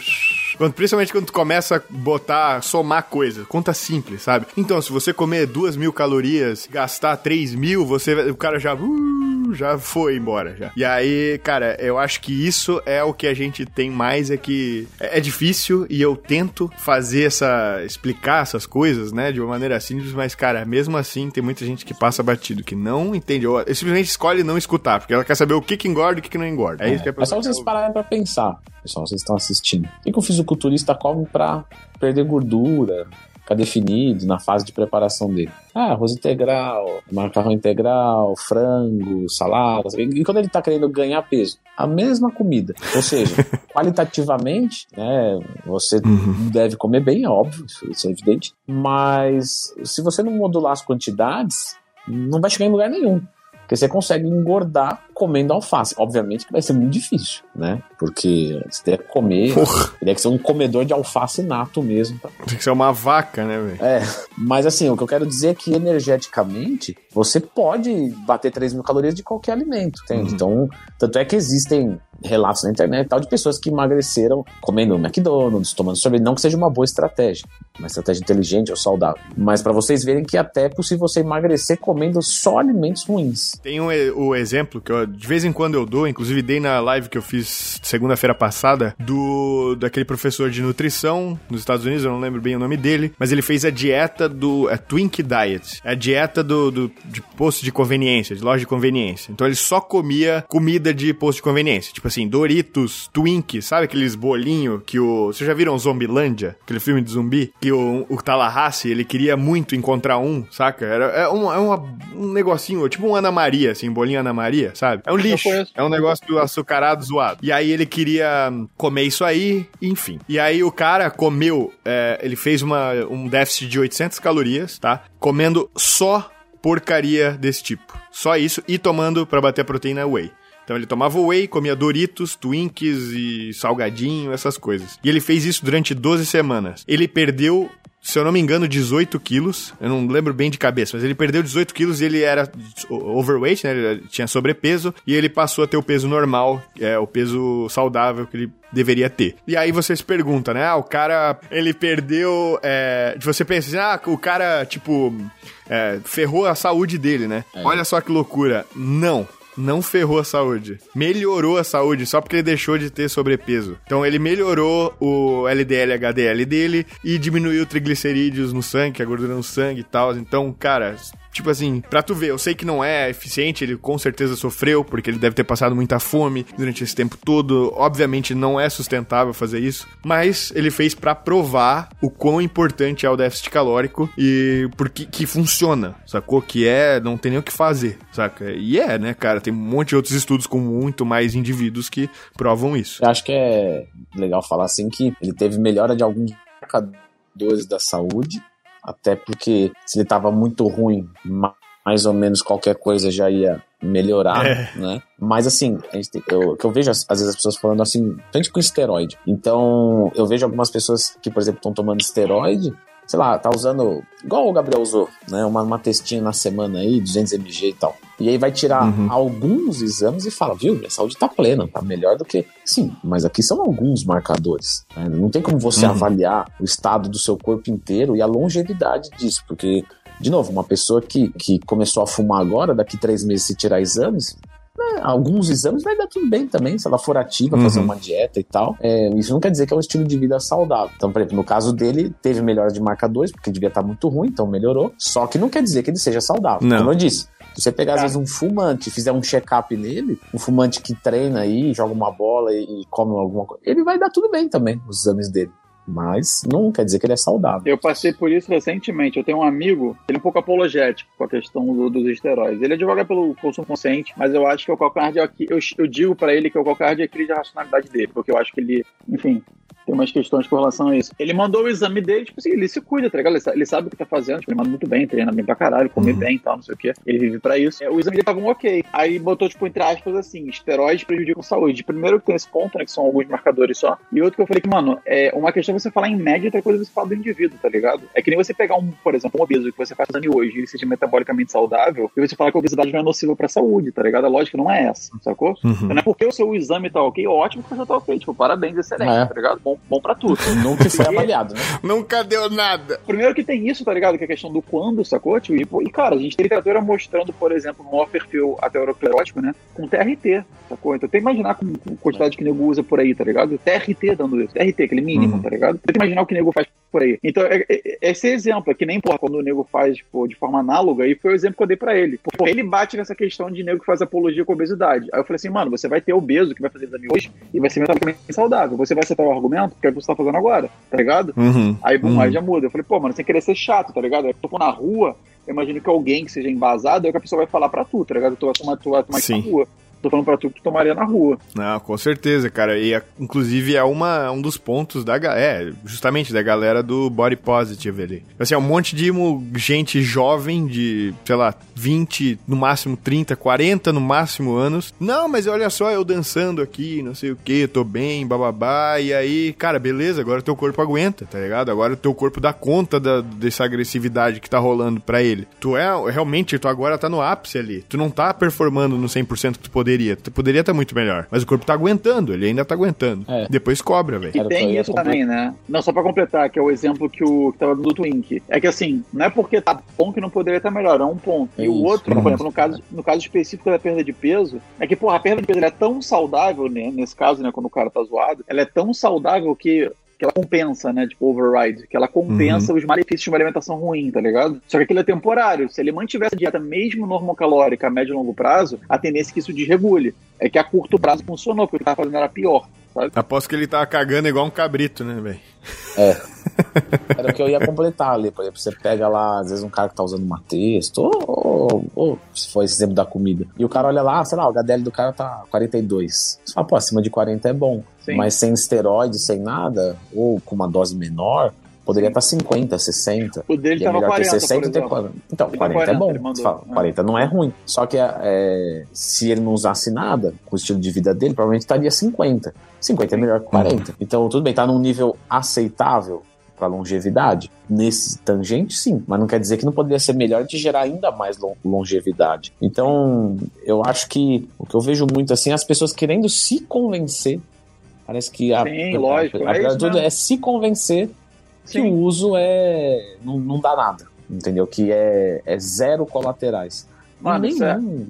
quando, principalmente quando tu começa a botar, somar coisas. Conta simples, sabe? Então, se você comer duas mil calorias, gastar três mil, você, o cara já... Uh, já foi embora, já. E aí, cara, eu acho que isso é o que a gente tem mais, é que é, é difícil e eu tento fazer essa... explicar essas coisas, né, de uma maneira simples, mas, cara, mesmo assim, tem muita gente que passa batido, que não entende, ou simplesmente escolhe não escutar, porque ela quer saber o que que engorda e o que que não engorda. É, é isso que é, é só vocês pararem pra pensar, pessoal, vocês estão assistindo. O que, que o fisiculturista come para perder gordura, ficar definido na fase de preparação dele. Ah, arroz integral, macarrão integral, frango, salada. E quando ele está querendo ganhar peso? A mesma comida. Ou seja, [LAUGHS] qualitativamente, né, você uhum. deve comer bem, é óbvio, isso é evidente. Mas se você não modular as quantidades, não vai chegar em lugar nenhum. Porque você consegue engordar comendo alface. Obviamente que vai ser muito difícil, né? Porque você teria que comer. Porra. Teria que ser um comedor de alface nato mesmo. Tá? Tem que ser uma vaca, né, velho? É. Mas assim, o que eu quero dizer é que energeticamente você pode bater 3 mil calorias de qualquer alimento, entende? Uhum. Então, tanto é que existem relatos na internet tal de pessoas que emagreceram comendo McDonald's, tomando sorvete. Não que seja uma boa estratégia, uma estratégia inteligente ou saudável. Mas para vocês verem que até é possível você emagrecer comendo só alimentos ruins. Tem um, o exemplo que eu, de vez em quando eu dou, inclusive dei na live que eu fiz segunda-feira passada, do daquele professor de nutrição nos Estados Unidos, eu não lembro bem o nome dele, mas ele fez a dieta do é Twink Diet. É a dieta do, do de posto de conveniência, de loja de conveniência. Então ele só comia comida de posto de conveniência, tipo assim, Doritos, Twink, sabe aqueles bolinhos que o... Vocês já viram Zombilândia? Aquele filme de zumbi? Que o, o Tallahassee, ele queria muito encontrar um, saca? Era, é, um, é uma, um negocinho, tipo um Ana Maria, assim, bolinho Ana Maria, sabe? É um lixo. É um negócio açucarado zoado. E aí ele queria comer isso aí, enfim. E aí o cara comeu, é, ele fez uma, um déficit de 800 calorias, tá? Comendo só porcaria desse tipo. Só isso e tomando para bater a proteína whey. Então ele tomava whey, comia Doritos, Twinkies e salgadinho, essas coisas. E ele fez isso durante 12 semanas. Ele perdeu se eu não me engano, 18 quilos. Eu não lembro bem de cabeça, mas ele perdeu 18 quilos e ele era overweight, né? Ele tinha sobrepeso e ele passou a ter o peso normal, é o peso saudável que ele deveria ter. E aí você se pergunta, né? Ah, o cara, ele perdeu. É... Você pensa assim, ah, o cara, tipo, é, ferrou a saúde dele, né? É. Olha só que loucura. Não não ferrou a saúde. Melhorou a saúde só porque ele deixou de ter sobrepeso. Então ele melhorou o LDL HDL dele e diminuiu triglicerídeos no sangue, a gordura no sangue e tal. Então, cara, Tipo assim, pra tu ver, eu sei que não é eficiente, ele com certeza sofreu, porque ele deve ter passado muita fome durante esse tempo todo. Obviamente não é sustentável fazer isso, mas ele fez para provar o quão importante é o déficit calórico e porque que funciona, sacou? Que é, não tem nem o que fazer, saca? E é, né, cara? Tem um monte de outros estudos com muito mais indivíduos que provam isso. Eu acho que é legal falar assim que ele teve melhora de alguns marcadores da saúde até porque se ele estava muito ruim, mais ou menos qualquer coisa já ia melhorar, é. né? Mas assim, tem, eu, que eu vejo às vezes as pessoas falando assim, frente com esteroide. Então, eu vejo algumas pessoas que, por exemplo, estão tomando esteroide sei lá, tá usando, igual o Gabriel usou, né? Uma, uma testinha na semana aí, 200 mg e tal. E aí vai tirar uhum. alguns exames e fala, viu, minha saúde tá plena, tá melhor do que. Sim, mas aqui são alguns marcadores. Né? Não tem como você uhum. avaliar o estado do seu corpo inteiro e a longevidade disso, porque de novo, uma pessoa que, que começou a fumar agora, daqui três meses se tirar exames, né, alguns exames vai dar tudo bem também, se ela for ativa, uhum. fazer uma dieta e tal. É, isso não quer dizer que é um estilo de vida saudável. Então, por exemplo, no caso dele, teve melhora de marcadores, porque devia estar muito ruim, então melhorou. Só que não quer dizer que ele seja saudável. Não. Como eu disse, se você pegar, às vezes, um fumante, fizer um check-up nele, um fumante que treina aí, joga uma bola e, e come alguma coisa, ele vai dar tudo bem também, os exames dele. Mas não quer dizer que ele é saudável. Eu passei por isso recentemente. Eu tenho um amigo, ele é um pouco apologético com a questão do, dos esteróides. Ele advoga pelo consumo consciente, mas eu acho que o calcanhar de eu, eu digo para ele que é o calcanhar de crise de racionalidade dele, porque eu acho que ele, enfim, tem umas questões com relação a isso. Ele mandou o exame dele, tipo assim, ele se cuida, tá ligado? Ele sabe, o que tá fazendo, tipo, ele manda muito bem, treina bem pra caralho, come uhum. bem e tal, não sei o quê. Ele vive pra isso. É, o exame dele tava um ok. Aí botou, tipo, entre aspas, assim, esteroides prejudicam a saúde. Primeiro que tem esse ponto, né, que são alguns marcadores só. E outro que eu falei que, mano, é uma questão é você falar em média, outra coisa é você falar do indivíduo, tá ligado? É que nem você pegar um, por exemplo, um obeso que você faz exame hoje e ele seja metabolicamente saudável, e você falar que a obesidade não é nociva pra saúde, tá ligado? A lógica não é essa, sacou? Uhum. Então não é porque o seu exame tá ok, ótimo que você tá ok. Tipo, parabéns, excelente, é. tá ligado? Bom, bom pra tudo. [LAUGHS] Nunca foi avaliado, né? Nunca deu nada. Primeiro que tem isso, tá ligado? Que é a questão do quando, sacou? Tipo, e, cara, a gente tem literatura mostrando, por exemplo, um maior perfil aterosclerótico, né? Com TRT, sacou? Então tem que imaginar com, com a quantidade que o nego usa por aí, tá ligado? TRT dando isso. TRT, aquele mínimo, uhum. tá ligado? Tem que imaginar o que o nego faz por aí. Então, é, é, esse exemplo, é que nem, porra, quando o nego faz, pô, de forma análoga, aí foi o exemplo que eu dei pra ele. Ele bate nessa questão de nego que faz apologia com obesidade. Aí eu falei assim, mano, você vai ter obeso que vai fazer exame hoje e vai ser metabolicamente saudável. Você vai acertar o argumento, que é o que você tá fazendo agora, tá ligado? Uhum, aí, bom, uhum. aí já muda. Eu falei, pô, mano, sem querer ser chato, tá ligado? Aí eu tô na rua, eu imagino que alguém que seja embasado, é que a pessoa vai falar pra tu, tá ligado? Tu vai tomar, tu vai tomar na rua tô falando pra tu que tu tomaria na rua. Não, com certeza, cara. E inclusive é uma, um dos pontos da é, justamente da galera do body positive ali. Assim, é um monte de gente jovem de, sei lá, 20, no máximo 30, 40 no máximo anos. Não, mas olha só, eu dançando aqui, não sei o que, tô bem, bababá. E aí, cara, beleza, agora teu corpo aguenta, tá ligado? Agora o teu corpo dá conta da, dessa agressividade que tá rolando pra ele. Tu é, realmente, tu agora tá no ápice ali. Tu não tá performando no 100% que tu poderia poderia. Poderia estar muito melhor. Mas o corpo tá aguentando, ele ainda tá aguentando. É. Depois cobra, velho. E tem isso também, né? Não, só pra completar, que é o exemplo que, o, que tava do Twink. É que assim, não é porque tá bom que não poderia estar melhor, é um ponto. E o outro, por exemplo, no caso, no caso específico da perda de peso, é que, porra, a perda de peso é tão saudável, né? Nesse caso, né, quando o cara tá zoado, ela é tão saudável que que ela compensa, né? Tipo, override, que ela compensa uhum. os malefícios de uma alimentação ruim, tá ligado? Só que aquilo é temporário. Se ele mantiver essa dieta mesmo normocalórica a médio e longo prazo, a tendência é que isso desregule. É que a curto prazo funcionou, porque o que tava fazendo era pior, sabe? Aposto que ele tava cagando igual um cabrito, né, velho? É. [LAUGHS] Era o que eu ia completar ali, por exemplo, você pega lá, às vezes um cara que tá usando uma texto, ou, ou, ou, se for esse exemplo da comida, e o cara olha lá, sei lá, o HDL do cara tá 42. Você fala, pô, acima de 40 é bom. Sim. Mas sem esteroide, sem nada, ou com uma dose menor, Poderia estar 50, 60. O dele E é tava melhor ter 40, 60 por e ter exemplo. 40. Então, Ele 40, tá é bom. 40, mandou. Fala, 40 não é ruim. Só que é, se ele não usasse nada com o estilo de vida dele, provavelmente estaria 50. 50 é melhor que 40. Então, tudo bem, tá num nível aceitável para longevidade. Nesse tangente, sim. Mas não quer dizer que não poderia ser melhor de gerar ainda mais lon- longevidade. Então, eu acho que o que eu vejo muito assim, as pessoas querendo se convencer. Parece que a, Sim, lógico, a, é a- isso tudo é se convencer que o uso é não, não dá nada, entendeu? Que é, é zero colaterais. Mano, Nem isso é- nenhum,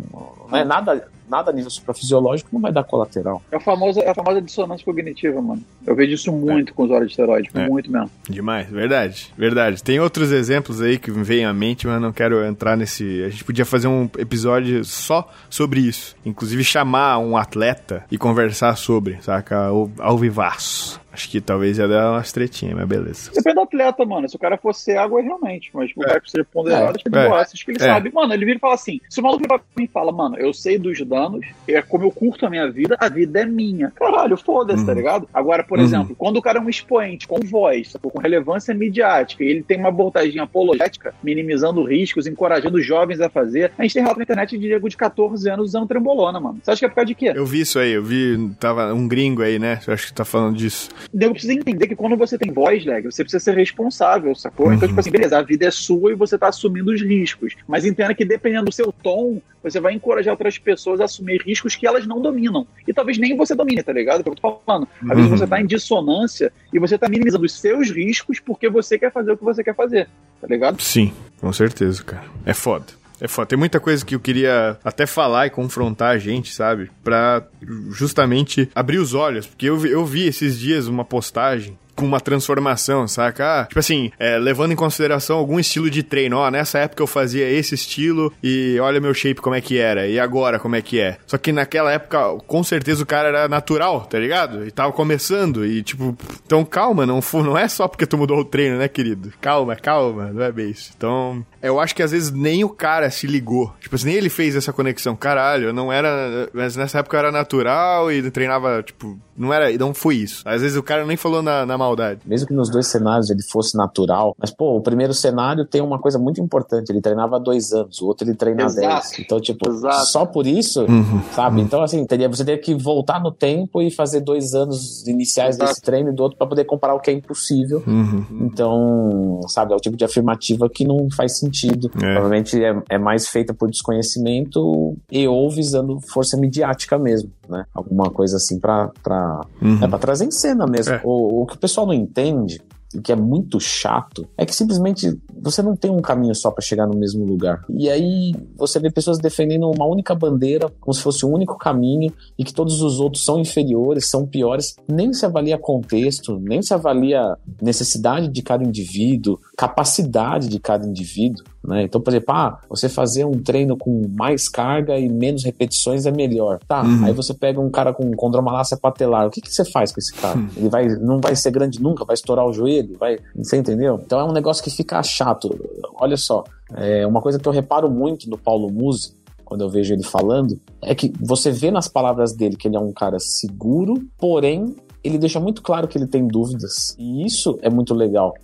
não é nada, nada a nível suprafisiológico não vai dar colateral. É a famosa, é a famosa dissonância cognitiva, mano. Eu vejo isso muito com usuários de esteroide, É. muito mesmo. Demais, verdade, verdade. Tem outros exemplos aí que me vêm à mente, mas não quero entrar nesse. A gente podia fazer um episódio só sobre isso. Inclusive chamar um atleta e conversar sobre, saca? Ao, ao vivaço. Acho que talvez ia dar umas tretinhas, mas beleza. Depende do atleta, mano. Se o cara for cego, é realmente. Mas o cara que seja ponderado, acho que ele É. gosta. Acho que ele É. sabe. Mano, ele vira e fala assim: se o maluco vira pra mim e fala, mano, eu sei dos danos, é como eu curto a minha vida, a vida é minha. Caralho, foda-se, tá Uhum. ligado? Agora, por Uhum. exemplo, quando o cara é um expoente com voz, com relevância midiática, e ele tem uma abordagem apologética, minimizando riscos, encorajando jovens a fazer, a gente tem relato na internet de nego de 14 anos usando trembolona, mano. Você acha que é por causa de quê? Eu vi isso aí, eu vi. Tava um gringo aí, né? Eu acho que tá falando disso. Nego precisa entender que quando você tem voz, leg, você precisa ser responsável, sacou? Uhum. Então, tipo assim, beleza, a vida é sua e você tá assumindo os riscos. Mas entenda que dependendo do seu tom, você vai encorajar outras pessoas a assumir riscos que elas não dominam. E talvez nem você domine, tá ligado? É o que eu tô falando. Às vezes Uhum. você tá em dissonância e você tá minimizando os seus riscos porque você quer fazer o que você quer fazer, tá ligado? Sim, com certeza, cara. É foda. É foda. Tem muita coisa que eu queria até falar e confrontar a gente, sabe? Pra justamente abrir os olhos. Porque eu eu vi esses dias uma postagem com uma transformação, saca? Ah, tipo assim, é, levando em consideração algum estilo de treino. Ó, nessa época eu fazia esse estilo e olha meu shape como é que era. E agora como é que é. Só que naquela época, com certeza o cara era natural, tá ligado? E tava começando. E tipo, então calma, não, não é só porque tu mudou o treino, né, querido? Calma, calma, não é bem isso. Então, eu acho que às vezes nem o cara se ligou. Tipo assim, nem ele fez essa conexão. Caralho, eu não era. Mas nessa época eu era natural e treinava, tipo, não era. Não foi isso. Às vezes o cara nem falou na, na maldade. Mesmo que nos dois cenários ele fosse natural, mas pô, o primeiro cenário tem uma coisa muito importante, ele treinava há dois anos, o outro ele treina há dez. Então, tipo, Exato. só por isso, Uhum. sabe? Então, assim, teria, você teria que voltar no tempo e fazer dois anos iniciais Exato. desse treino e do outro pra poder comparar o que é impossível. Uhum. Então, sabe, é o tipo de afirmativa que não faz sentido. É. Provavelmente é, é mais feita por desconhecimento e ou visando força midiática mesmo, né? Alguma coisa assim pra, pra, Uhum. é pra trazer em cena mesmo. É. O, o que o pessoal não entende, e que é muito chato, é que simplesmente você não tem um caminho só pra chegar no mesmo lugar. E aí você vê pessoas defendendo uma única bandeira, como se fosse o único caminho, e que todos os outros são inferiores, são piores. Nem se avalia contexto, nem se avalia necessidade de cada indivíduo, capacidade de cada indivíduo. Né? Então, por exemplo, ah, você fazer um treino com mais carga e menos repetições é melhor. Tá, Uhum. aí você pega um cara com condromalácia patelar, o que, que você faz com esse cara? Ele vai, não vai ser grande nunca, vai estourar o joelho, vai, você entendeu? Então é um negócio que fica chato. Olha só, é uma coisa que eu reparo muito no Paulo Musi, quando eu vejo ele falando, é que você vê nas palavras dele que ele é um cara seguro, porém ele deixa muito claro que ele tem dúvidas. E isso é muito legal,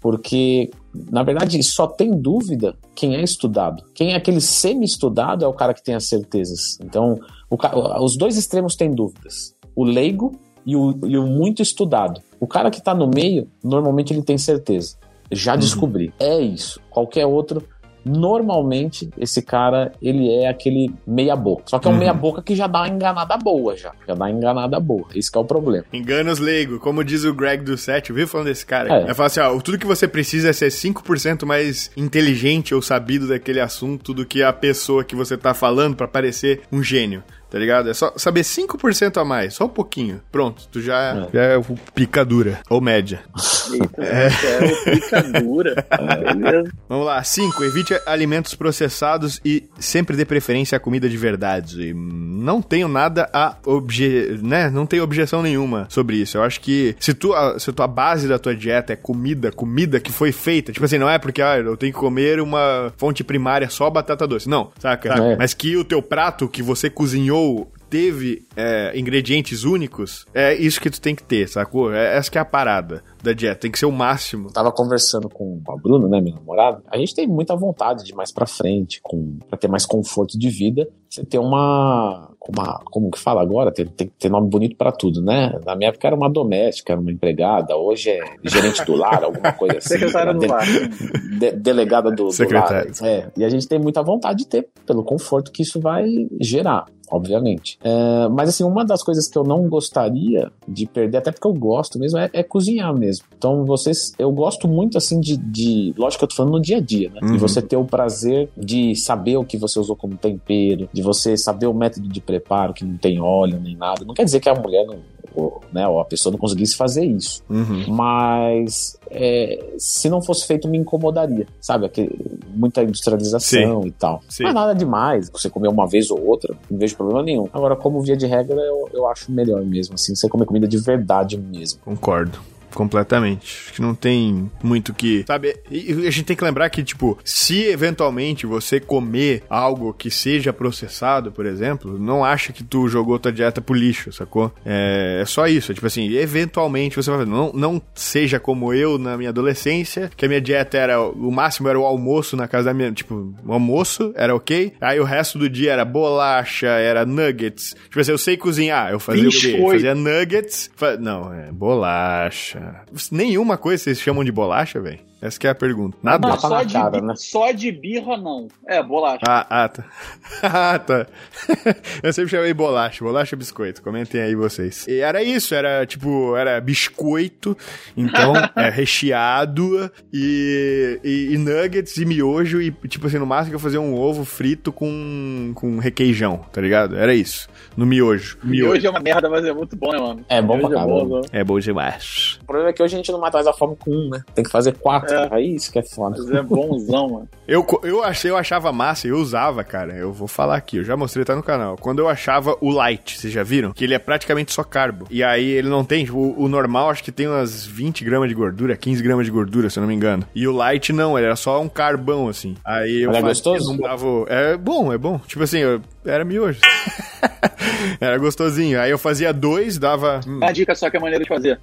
porque na verdade só tem dúvida quem é estudado. Quem é aquele semi-estudado é o cara que tem as certezas. Então, o os dois extremos têm dúvidas. O leigo e o, e o muito estudado. O cara que tá no meio, normalmente ele tem certeza. Já descobri. É isso. Qualquer outro, normalmente esse cara, ele é aquele meia boca. Só que é um Uhum. meia boca que já dá uma enganada boa já. Já dá uma enganada boa. Esse que é o problema. Enganos leigo, como diz o Greg do 7, viu falando desse cara? É. Ele fala assim, ó, tudo que você precisa é ser 5% mais inteligente ou sabido daquele assunto do que a pessoa que você tá falando pra parecer um gênio. Tá ligado? É só saber 5% a mais, só um pouquinho. Pronto, tu já é, já é o picadura. Ou média. Eita, é, é picadura. Beleza. [LAUGHS] Vamos lá, 5. Evite alimentos processados e sempre dê preferência à comida de verdade. E não tenho nada a obje... né? Não tenho objeção nenhuma sobre isso. Eu acho que se tu a, se a tua base da tua dieta é comida, comida que foi feita, tipo assim, não é porque ah, eu tenho que comer uma fonte primária só batata doce. Não, saca? É. Mas que o teu prato que você cozinhou teve é, ingredientes únicos, é isso que tu tem que ter, sacou? É, essa que é a parada da dieta, tem que ser o máximo. Eu tava conversando com a Bruna, né, minha namorada. A gente tem muita vontade de ir mais pra frente, com, pra ter mais conforto de vida. Você ter uma. uma como que fala agora? Tem, tem que ter nome bonito para tudo, né? Na minha época era uma doméstica, era uma empregada, hoje é gerente do lar, alguma coisa assim. Secretária do de, lar. De, delegada do, do lar. Secretária. É, e a gente tem muita vontade de ter, pelo conforto que isso vai gerar obviamente. É, mas assim, uma das coisas que eu não gostaria de perder, até porque eu gosto mesmo, é, é cozinhar mesmo. Então, vocês, eu gosto muito assim de, de, lógico que eu tô falando no dia a dia, né? Uhum. De você ter o prazer de saber o que você usou como tempero, de você saber o método de preparo, que não tem óleo nem nada. Não quer dizer que a mulher não, ou, né, ou a pessoa não conseguisse fazer isso. Uhum. Mas é, se não fosse feito, me incomodaria, sabe? Aquele, muita industrialização e tal. Sim. Não é nada demais. Você comer uma vez ou outra, não vejo problema nenhum. Agora, como via de regra, eu, eu acho melhor mesmo, assim, você comer comida de verdade mesmo. Concordo. Completamente. Acho que não tem muito que. Sabe? E a gente tem que lembrar que, tipo, se eventualmente você comer algo que seja processado, por exemplo, não acha que tu jogou tua dieta pro lixo, sacou? É, é só isso. É tipo assim, eventualmente você vai. Não, não seja como eu na minha adolescência, que a minha dieta era. O máximo era o almoço na casa da minha. Tipo, o almoço era ok. Aí o resto do dia era bolacha, era nuggets. Tipo assim, eu sei cozinhar. Eu fazia o quê? Biscoito. Fazia nuggets. fa- Não, é bolacha. Nenhuma coisa vocês chamam de bolacha, velho? Essa que é a pergunta. Nada? Não, só, de, cara, né? só de birra, não. É, bolacha. Ah, ah, tá. [LAUGHS] ah, tá. [LAUGHS] Eu sempre chamei bolacha, bolacha biscoito. Comentem aí vocês. E era isso, era tipo, era biscoito, então, [LAUGHS] é recheado e, e, e nuggets e miojo e, tipo assim, no máximo que eu fazia um ovo frito com, com requeijão, tá ligado? Era isso, no miojo. Miojo é uma merda, mas é muito bom, né, mano? É bom pra Miojo é caramba. bom, né? É bom demais. O problema é que hoje a gente não mata mais a fome com um, né? Tem que fazer quatro. É. Aí isso que é foda. Mas é bonzão, mano. [LAUGHS] Eu, eu achei, eu achava massa, eu usava, cara. Eu vou falar aqui, eu já mostrei, tá no canal. Quando eu achava o light, vocês já viram? Que ele é praticamente só carbo. E aí ele não tem, tipo, o, o normal acho que tem umas 20 gramas de gordura, 15 gramas de gordura, se eu não me engano. E o light não, ele era só um carbão, assim. Aí eu Mas é gostoso? não dava É bom, é bom. Tipo assim, eu, era miojo. [LAUGHS] era gostosinho. Aí eu fazia dois, dava. hum, Uma dica só que é maneira de fazer.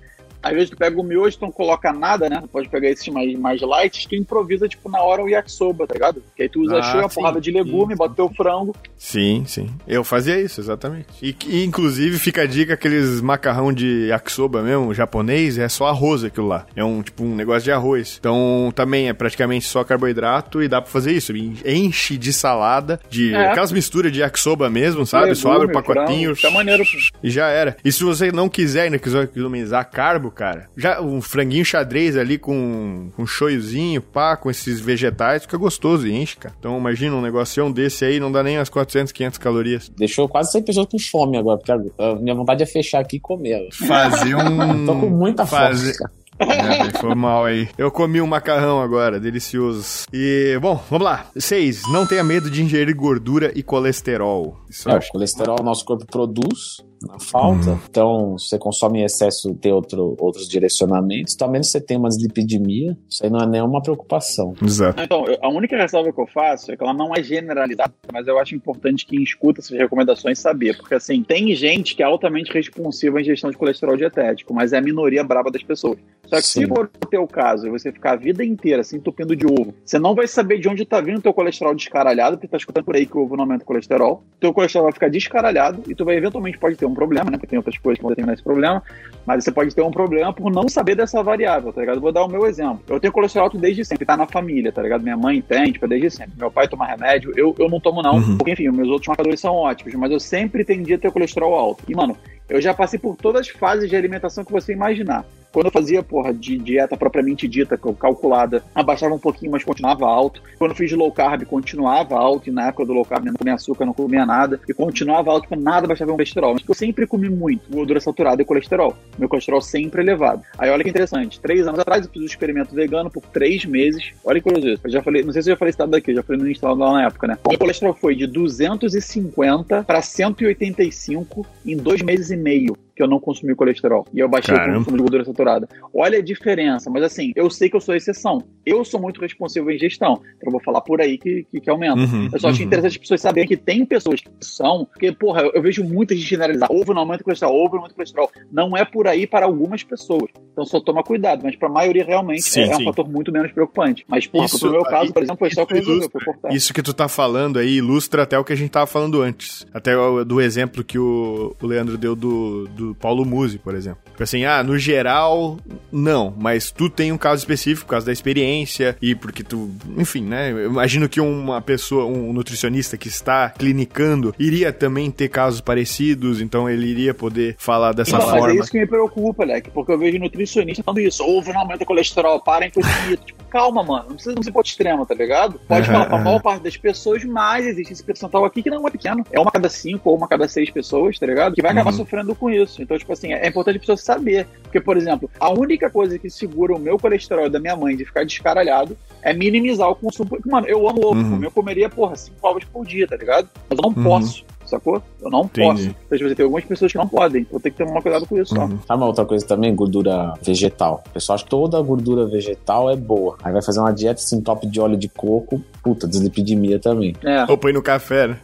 Às vezes tu pega o miojo, tu não coloca nada, né? Tu pode pegar esses mais, mais light, tu improvisa, tipo, na hora o yakisoba, tá ligado? Que aí tu usa Ah, uma sim, porrada de legume, sim, bota teu frango. Sim, sim. Eu fazia isso, exatamente. E, e, inclusive fica a dica, aqueles macarrão de yakisoba mesmo, japonês, é só arroz aquilo lá. É um tipo um negócio de arroz. Então também é praticamente só carboidrato e dá pra fazer isso. Enche de salada, de É. aquelas misturas de yakisoba mesmo, sabe? só abre o legume, pacotinho. frango. Tá maneiro. E já era. E se você não quiser ainda quiser economizar carbo, cara, já um franguinho xadrez ali com um shoyuzinho, pá, com esses vegetais, fica gostoso e enche, cara. Então imagina um negocião desse aí, não dá nem as 400, 500 calorias. Deixou quase 100 pessoas com fome agora, porque a, a minha vontade é fechar aqui e comer. Fazer [LAUGHS] um... Tô com muita Fazer- fome. cara. É, foi mal aí. Eu comi um macarrão agora, delicioso. E, bom, vamos lá. Seis, não tenha medo de ingerir gordura e colesterol. Isso É, acho. o colesterol nosso corpo produz na falta. Uhum. Então, se você consome em excesso tem outro, outros direcionamentos. Também se você tem uma dislipidemia, isso aí não é nenhuma preocupação. Exato. Então, a única ressalva que eu faço é que ela não é generalizada, mas eu acho importante quem escuta essas recomendações saber. Porque, assim, tem gente que é altamente responsiva à ingestão de colesterol dietético, mas é a minoria braba das pessoas. Só que Sim. se for o teu caso e você ficar a vida inteira se entupindo de ovo, você não vai saber de onde tá vindo o teu colesterol descaralhado, porque tá escutando por aí que o ovo não aumenta o colesterol. Teu colesterol vai ficar descaralhado e tu vai eventualmente pode ter um problema, né? Porque tem outras coisas que vão determinar esse problema. Mas você pode ter um problema por não saber dessa variável, tá ligado? Vou dar o meu exemplo. Eu tenho colesterol alto desde sempre, tá na família, tá ligado? Minha mãe tem, tipo, desde sempre. Meu pai toma remédio, eu, eu não tomo não, Uhum. porque, enfim, meus outros marcadores são ótimos, mas eu sempre tendi a ter colesterol alto. E, mano, eu já passei por todas as fases de alimentação que você imaginar. Quando eu fazia, porra, de dieta propriamente dita, cal- calculada, abaixava um pouquinho, mas continuava alto. Quando eu fiz low carb, continuava alto. E na época do low carb, eu não comia açúcar, não comia nada. E continuava alto, porque nada baixava o colesterol. Mas eu sempre comi muito gordura saturada e colesterol. Meu colesterol sempre elevado. Aí olha que interessante. Três anos atrás, eu fiz um experimento vegano por três meses. Olha que curioso. Eu já falei, não sei se eu já falei isso daqui, eu já falei no Insta lá na época, né? O meu colesterol foi de 250 para 185 em dois meses e meio. Que eu não consumi colesterol. E eu baixei Caramba. o consumo de gordura saturada. Olha a diferença, mas assim, eu sei que eu sou exceção. Eu sou muito responsivo em gestão. Então eu vou falar por aí que, que, que aumenta. Uhum, eu só acho uhum. interessante as pessoas saberem que tem pessoas que são, porque, porra, eu, eu vejo muita gente generalizar. Ovo não aumenta colesterol, ovo não aumenta colesterol. Não é por aí para algumas pessoas. Então só toma cuidado, mas para a maioria realmente Sim, é, é sim. um fator muito menos preocupante. Mas, porra, Isso- pro meu caso, por exemplo, foi só que resolveu, foi cortar. Isso que tu tá falando aí ilustra até o que a gente tava falando antes. Até o- do exemplo que o, o Leandro deu do, do Paulo Musi, por exemplo. Tipo assim, ah, no geral, não. Mas tu tem um caso específico por causa da experiência e porque tu... Enfim, né? Eu imagino que uma pessoa, um nutricionista que está clinicando, iria também ter casos parecidos, então ele iria poder falar dessa Então, mas forma. é isso que me preocupa, Leque, porque eu vejo nutricionista falando isso, ovo não aumenta colesterol, parem com esse mito. [LAUGHS] Tipo, calma, mano, não precisa não ser ponto extremo, tá ligado? Pode falar pra maior parte das pessoas, mas existe esse percentual aqui que não é pequeno. É uma cada cinco ou uma cada seis pessoas, tá ligado? Que vai acabar Uhum. sofrendo com isso. Então, tipo assim, é importante a pessoa saber. Porque, por exemplo, a única coisa que segura o meu colesterol da minha mãe de ficar descaralhado é minimizar o consumo. Porque, mano, eu amo ovo, Uhum. eu comeria, porra, cinco ovos por dia, tá ligado? Mas eu não Uhum. posso, sacou? Eu não Entendi. posso. Então, tipo, tem algumas pessoas que não podem. Então tem que tomar cuidado com isso, só. Uhum. Sabe uma outra coisa também? Gordura vegetal. O pessoal acha que toda gordura vegetal é boa. Aí vai fazer uma dieta sem top de óleo de coco. Puta, dislipidemia também. É. Ou põe no café, né?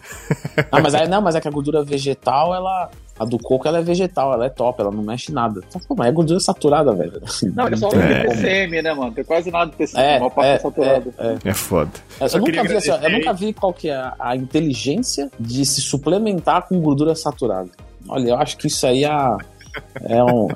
Ah, mas [LAUGHS] aí não, mas é que a gordura vegetal, ela. A do coco ela é vegetal, ela é top, ela não mexe nada. Então, pô, mas é gordura saturada, velho. Não, ele só tem tem como. TCM, né, mano? Tem quase nada de TCM, É, a maior parte é, é saturado. é, é. É foda. Eu, Só eu queria nunca vi, assim, ó, eu nunca vi qual que é a, a inteligência de se suplementar com gordura saturada. Olha, eu acho que isso aí é a, é um-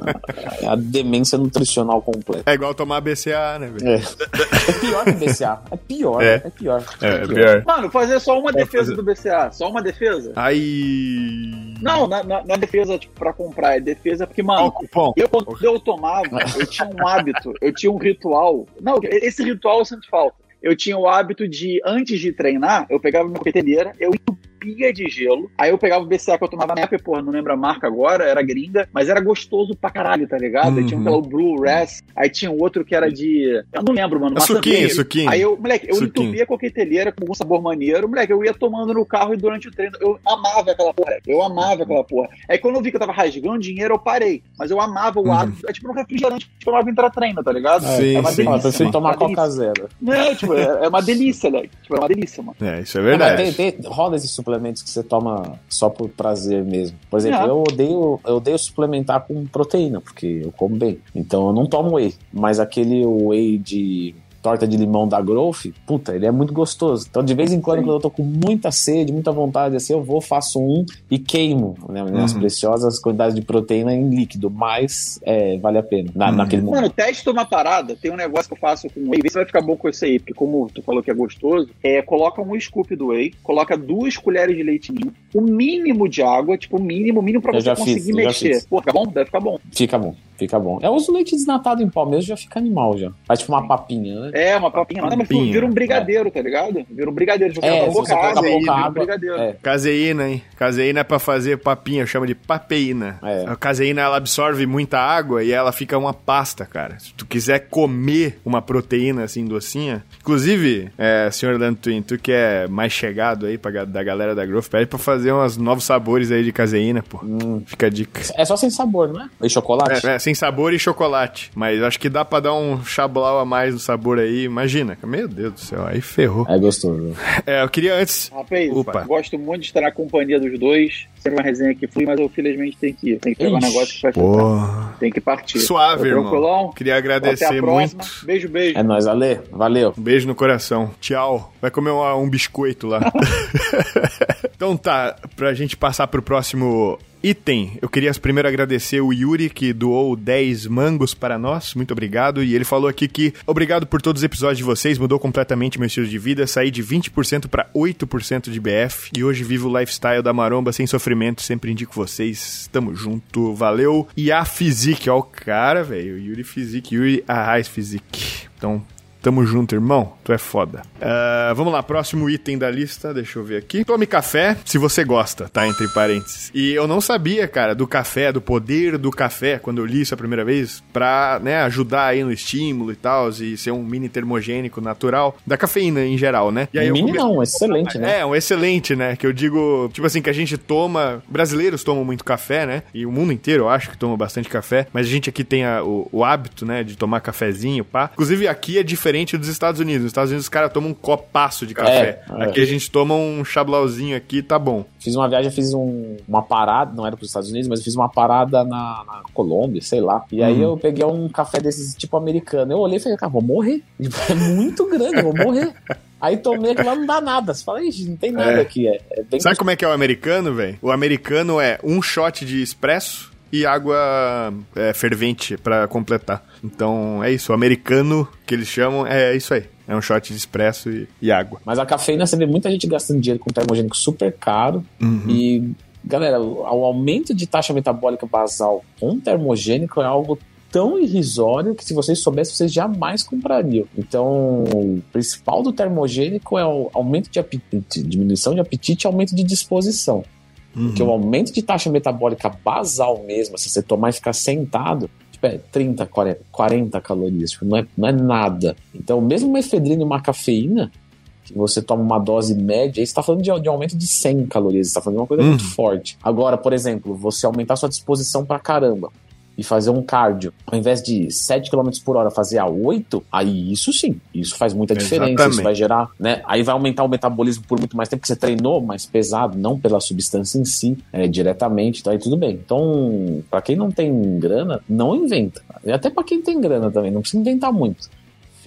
é a demência nutricional completa. É igual tomar BCA, né, velho? É. É pior que BCA. É pior, É. é, pior. É, é pior. Mano, fazer só uma defesa fazer- do BCA. Só uma defesa? Aí. Não, é defesa tipo, pra comprar, é defesa porque, mano, cupom. eu, quando eu tomava, [LAUGHS] eu tinha um hábito, eu tinha um ritual. Não, esse ritual eu sinto falta. Eu tinha o hábito de, antes de treinar, eu pegava minha coqueteleira, eu entupia de gelo, aí eu pegava o BCA que eu tomava na época, porra, não lembro a marca agora, era gringa, mas era gostoso pra caralho, tá ligado? Aí tinha Uhum. aquela Blue Ras, aí tinha um outro que era de. Eu não lembro, mano. É suquinho, verde. suquinho. Aí eu, moleque, eu Suquinho. entupia a coqueteleira com um sabor maneiro, moleque, eu ia tomando no carro e durante o treino, eu amava aquela porra, eu amava aquela porra. Aí quando eu vi que eu tava rasgando dinheiro, eu parei, mas eu amava o Uhum. hábito, é tipo um refrigerante que eu tomava pra treino, tá ligado? Sim, é uma sim, delícia. Tomar é delícia. Coca Zero. Não, tipo, é, é uma delícia, né? Tipo, é uma delícia, mano. É, isso é Não, verdade. tem, tem- rola esses suplementos que você toma só por prazer mesmo. Por exemplo, É. eu odeio, eu odeio suplementar com proteína, porque eu como bem. Então eu não tomo whey. Mas aquele whey de torta de limão da Growth, puta, ele é muito gostoso. Então, de vez em quando, Sim. quando eu tô com muita sede, muita vontade, assim, eu vou, faço um e queimo né, minhas Uhum. preciosas quantidades de proteína em líquido, mas é, vale a pena. Na, Uhum. Naquele momento. Mano, teste uma parada, tem um negócio que eu faço com whey, vê se vai ficar bom com esse aí, porque como tu falou que é gostoso, é, coloca um scoop do whey, coloca duas colheres de leite ninho, o mínimo de água, tipo, o mínimo, o mínimo pra Eu você fiz, conseguir já mexer. fiz. Pô, fica bom? Deve ficar bom. Fica bom, fica bom. Eu uso leite desnatado em pó mesmo, já fica animal já. Faz tipo uma papinha, né? É, uma papinha, não, mas Papinha, vira um brigadeiro, tá ligado? Vira um brigadeiro. Você É, pouca água, aí pouca um água, brigadeiro. é. Caseína, hein? Caseína é pra fazer papinha, chama de papeína. É. A caseína, ela absorve muita água e ela fica uma pasta, cara. Se tu quiser comer uma proteína assim, docinha... Inclusive, é, senhor Lantuin, tu que é mais chegado aí pra, da galera da Growth, pede pra fazer uns novos sabores aí de caseína, pô. Hum. Fica a dica. É só sem sabor, não é? E chocolate? É, é, sem sabor e chocolate. Mas acho que dá pra dar um chablau a mais no sabor aí. Imagina. Meu Deus do céu, aí ferrou. É gostoso. É, eu queria antes... Rapaz, Opa. gosto muito de estar na companhia dos dois. Sempre uma resenha que flui, mas eu felizmente tenho que ir. Tem que pegar um negócio que vai. Tem que partir. Suave, irmão. tranquilão? Queria Até a agradecer muito. Beijo, beijo. É nóis, Ale. Valeu. Um beijo no coração. Tchau. Vai comer um, um biscoito lá. [LAUGHS] então tá, pra gente passar pro próximo item, eu queria primeiro agradecer o Yuri, que doou 10 mangos para nós. Muito obrigado. E ele falou aqui que obrigado por todos os episódios de vocês, mudou completamente meu estilo de vida. Saí de 20% para 8% de BF. E hoje vivo o lifestyle da maromba sem sofrimento. Sempre indico vocês. Tamo junto. Valeu. E a Physique, ó, o cara, velho. Yuri Physique, Yuri Arraes Physique. Então, Tamo junto, irmão. Tu é foda. Uh, vamos lá, próximo item da lista. Deixa eu ver aqui. Tome café se você gosta, tá? Entre parênteses. E eu não sabia, cara, do café, do poder do café, quando eu li isso a primeira vez, pra, né, ajudar aí no estímulo e tal, e ser um mini termogênico natural, da cafeína em geral, né? E aí mini come... não, excelente, né? É, um excelente, né? Que eu digo, tipo assim, que a gente toma, brasileiros tomam muito café, né? E o mundo inteiro, eu acho que toma bastante café, mas a gente aqui tem a, o, o, hábito, né, de tomar cafezinho, pá. Inclusive aqui é diferente dos Estados Unidos. Nos Estados Unidos os caras tomam um copaço de café. É, aqui é. a gente toma um chablauzinho aqui, tá bom. Fiz uma viagem, fiz um, uma parada, não era para os Estados Unidos, mas fiz uma parada na, na Colômbia, sei lá. E aí uhum. eu peguei um café desses tipo americano. Eu olhei e falei, cara, vou morrer. [LAUGHS] É muito grande, vou morrer. Aí tomei aquilo lá, não dá nada. Você fala, Ixi, não tem nada é. aqui. É, é Sabe como é que é o americano, velho? O americano é um shot de espresso e água é, fervente para completar. Então é isso. O americano que eles chamam é isso aí. É um shot de espresso e, e água. Mas a cafeína, você vê muita gente gastando dinheiro com termogênico super caro. Uhum. E, galera, o, o aumento de taxa metabólica basal com termogênico é algo tão irrisório que se vocês soubessem, vocês jamais comprariam. Então, o principal do termogênico é o aumento de apetite, diminuição de apetite e aumento de disposição. Uhum. Porque o aumento de taxa metabólica basal mesmo, se você tomar e ficar sentado, tipo, é 30, 40, 40 calorias, tipo, não, é, não é nada. Então, mesmo uma efedrina e uma cafeína, que você toma uma dose média, aí você está falando de, de, aumento de 100 calorias, você está falando de uma coisa uhum. muito forte. Agora, por exemplo, você aumentar sua disposição pra caramba e fazer um cardio, ao invés de 7 km por hora fazer a 8, aí isso sim, isso faz muita diferença. Exatamente. Isso vai gerar, né? Aí vai aumentar o metabolismo por muito mais tempo, porque você treinou mais pesado, não pela substância em si, é, diretamente, então aí tudo bem. Então, para quem não tem grana, não inventa. E até para quem tem grana também, não precisa inventar muito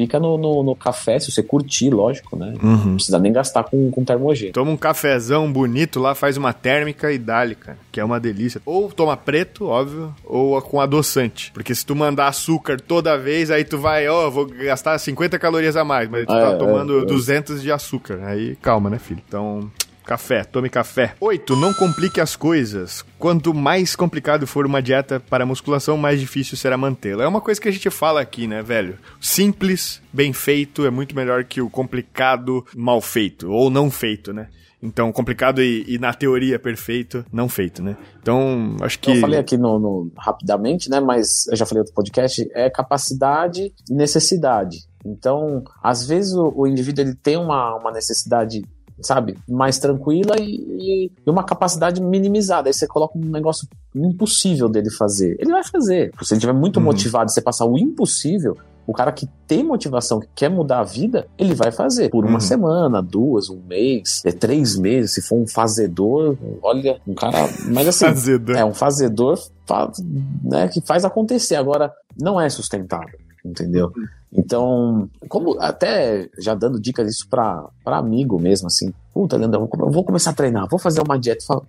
fica no, no, no, café, se você curtir, lógico, né? Uhum. Não precisa nem gastar com, com termogênio. Toma um cafezão bonito lá, faz uma térmica e dá cara, que é uma delícia. Ou toma preto, óbvio, ou com adoçante. Porque se tu mandar açúcar toda vez, aí tu vai, ó, oh, vou gastar 50 calorias a mais, mas tu tá é, tomando é, é. 200 de açúcar. Aí calma, né, filho? Então, Café, tome café. 8. Não complique as coisas. Quanto mais complicado for uma dieta para musculação, mais difícil será mantê-la. É uma coisa que a gente fala aqui, né, velho? Simples, bem feito, é muito melhor que o complicado, mal feito. Ou não feito, né? Então, complicado e, e, na teoria perfeito, não feito, né? Então, acho que. Eu falei aqui no, no, rapidamente, né? Mas eu já falei outro podcast, é capacidade e necessidade. Então, às vezes o, o indivíduo ele tem uma, uma necessidade sabe, mais tranquila e, e, uma capacidade minimizada. Aí você coloca um negócio impossível dele fazer. Ele vai fazer. Se ele estiver muito uhum. motivado e você passar o impossível, o cara que tem motivação, que quer mudar a vida, ele vai fazer. Por uma uhum. semana, duas, um mês, é, três meses. Se for um fazedor, olha, um cara. Mas assim, fazedor. é um fazedor né, que faz acontecer. Agora, não é sustentável, entendeu? Uhum. Então, como até já dando dicas isso para amigo mesmo, assim, puta, Leandro, eu vou começar a treinar, vou fazer uma dieta. Fala,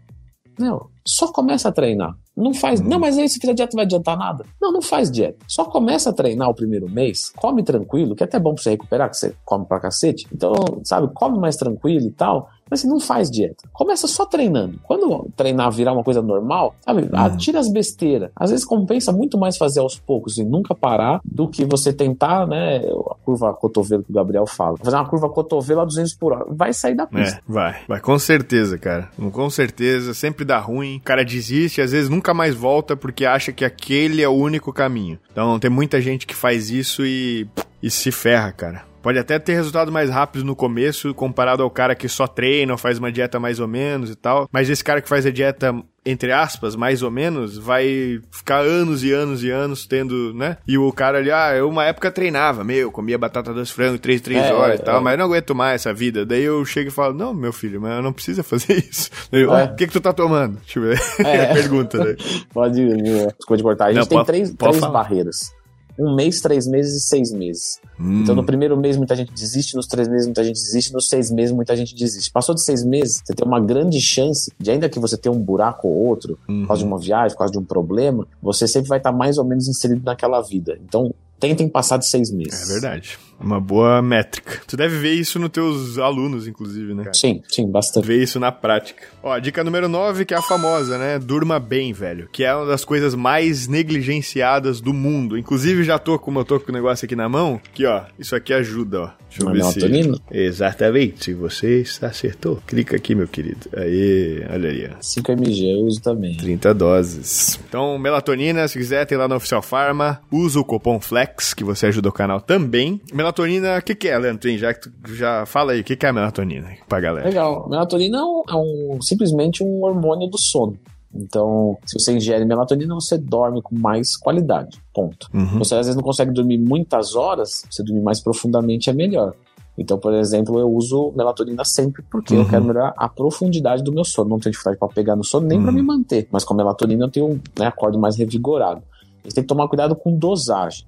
não, só começa a treinar. Não faz. Uhum. Não, mas aí se fizer dieta não vai adiantar nada. Não, não faz dieta. Só começa a treinar o primeiro mês, come tranquilo, que é até bom pra você recuperar, que você come pra cacete. Então, sabe, come mais tranquilo e tal. Mas você não faz dieta. Começa só treinando. Quando treinar virar uma coisa normal, sabe? Uhum. Tira as besteiras. Às vezes compensa muito mais fazer aos poucos e nunca parar do que você tentar, né? A curva cotovelo que o Gabriel fala. Fazer uma curva cotovelo a 200 por hora. Vai sair da pista. É, vai. Vai, com certeza, cara. Com certeza. Sempre dá ruim. O cara desiste, às vezes nunca mais volta porque acha que aquele é o único caminho. Então tem muita gente que faz isso e, e se ferra, cara. Pode até ter resultado mais rápido no começo, comparado ao cara que só treina ou faz uma dieta mais ou menos e tal. Mas esse cara que faz a dieta, entre aspas, mais ou menos, vai ficar anos e anos e anos tendo, né? E o cara ali, ah, eu uma época treinava, meu, comia batata doce frango três, três é, horas e tal, é. mas não aguento mais essa vida. Daí eu chego e falo, não, meu filho, mas eu não precisa fazer isso. É. o que que tu tá tomando? Ver. É. [LAUGHS] pergunta, né? Pode, desculpa de cortar. A gente não, tem pode, três, pode três barreiras um mês, três meses e seis meses. Hum. Então, no primeiro mês, muita gente desiste, nos três meses, muita gente desiste, nos seis meses, muita gente desiste. Passou de seis meses, você tem uma grande chance de, ainda que você tenha um buraco ou outro, uhum. por causa de uma viagem, por causa de um problema, você sempre vai estar mais ou menos inserido naquela vida. Então, tentem passar de seis meses. É verdade. Uma boa métrica. Tu deve ver isso nos teus alunos, inclusive, né? Cara? Sim, sim, bastante. Ver isso na prática. Ó, dica número 9, que é a famosa, né? Durma bem, velho. Que é uma das coisas mais negligenciadas do mundo. Inclusive, já tô, como eu tô com o negócio aqui na mão, que ó, isso aqui ajuda, ó. Deixa eu ver melatonina? se... Exatamente. Você acertou. Clica aqui, meu querido. Aí, olha ali, ó. 5 mg eu uso também. 30 doses. Então, melatonina, se quiser, tem lá no Oficial Pharma. Usa o cupom FLEX, que você ajuda o canal também. Melatonina, o que, que é, Leandro? Tem, Já que tu já fala aí, o que, que é a melatonina pra galera? Legal. Melatonina é, um, é um- simplesmente um hormônio do sono. Então, se você ingere melatonina, você dorme com mais qualidade. Ponto. Uhum. Você às vezes não consegue dormir muitas horas, você dormir mais profundamente é melhor. Então, por exemplo, eu uso melatonina sempre porque Uhum. eu quero melhorar a profundidade do meu sono. Não tenho dificuldade para pegar no sono nem Uhum. para me manter. Mas com a melatonina eu tenho né, acordo mais revigorado. Você tem que tomar cuidado com dosagem.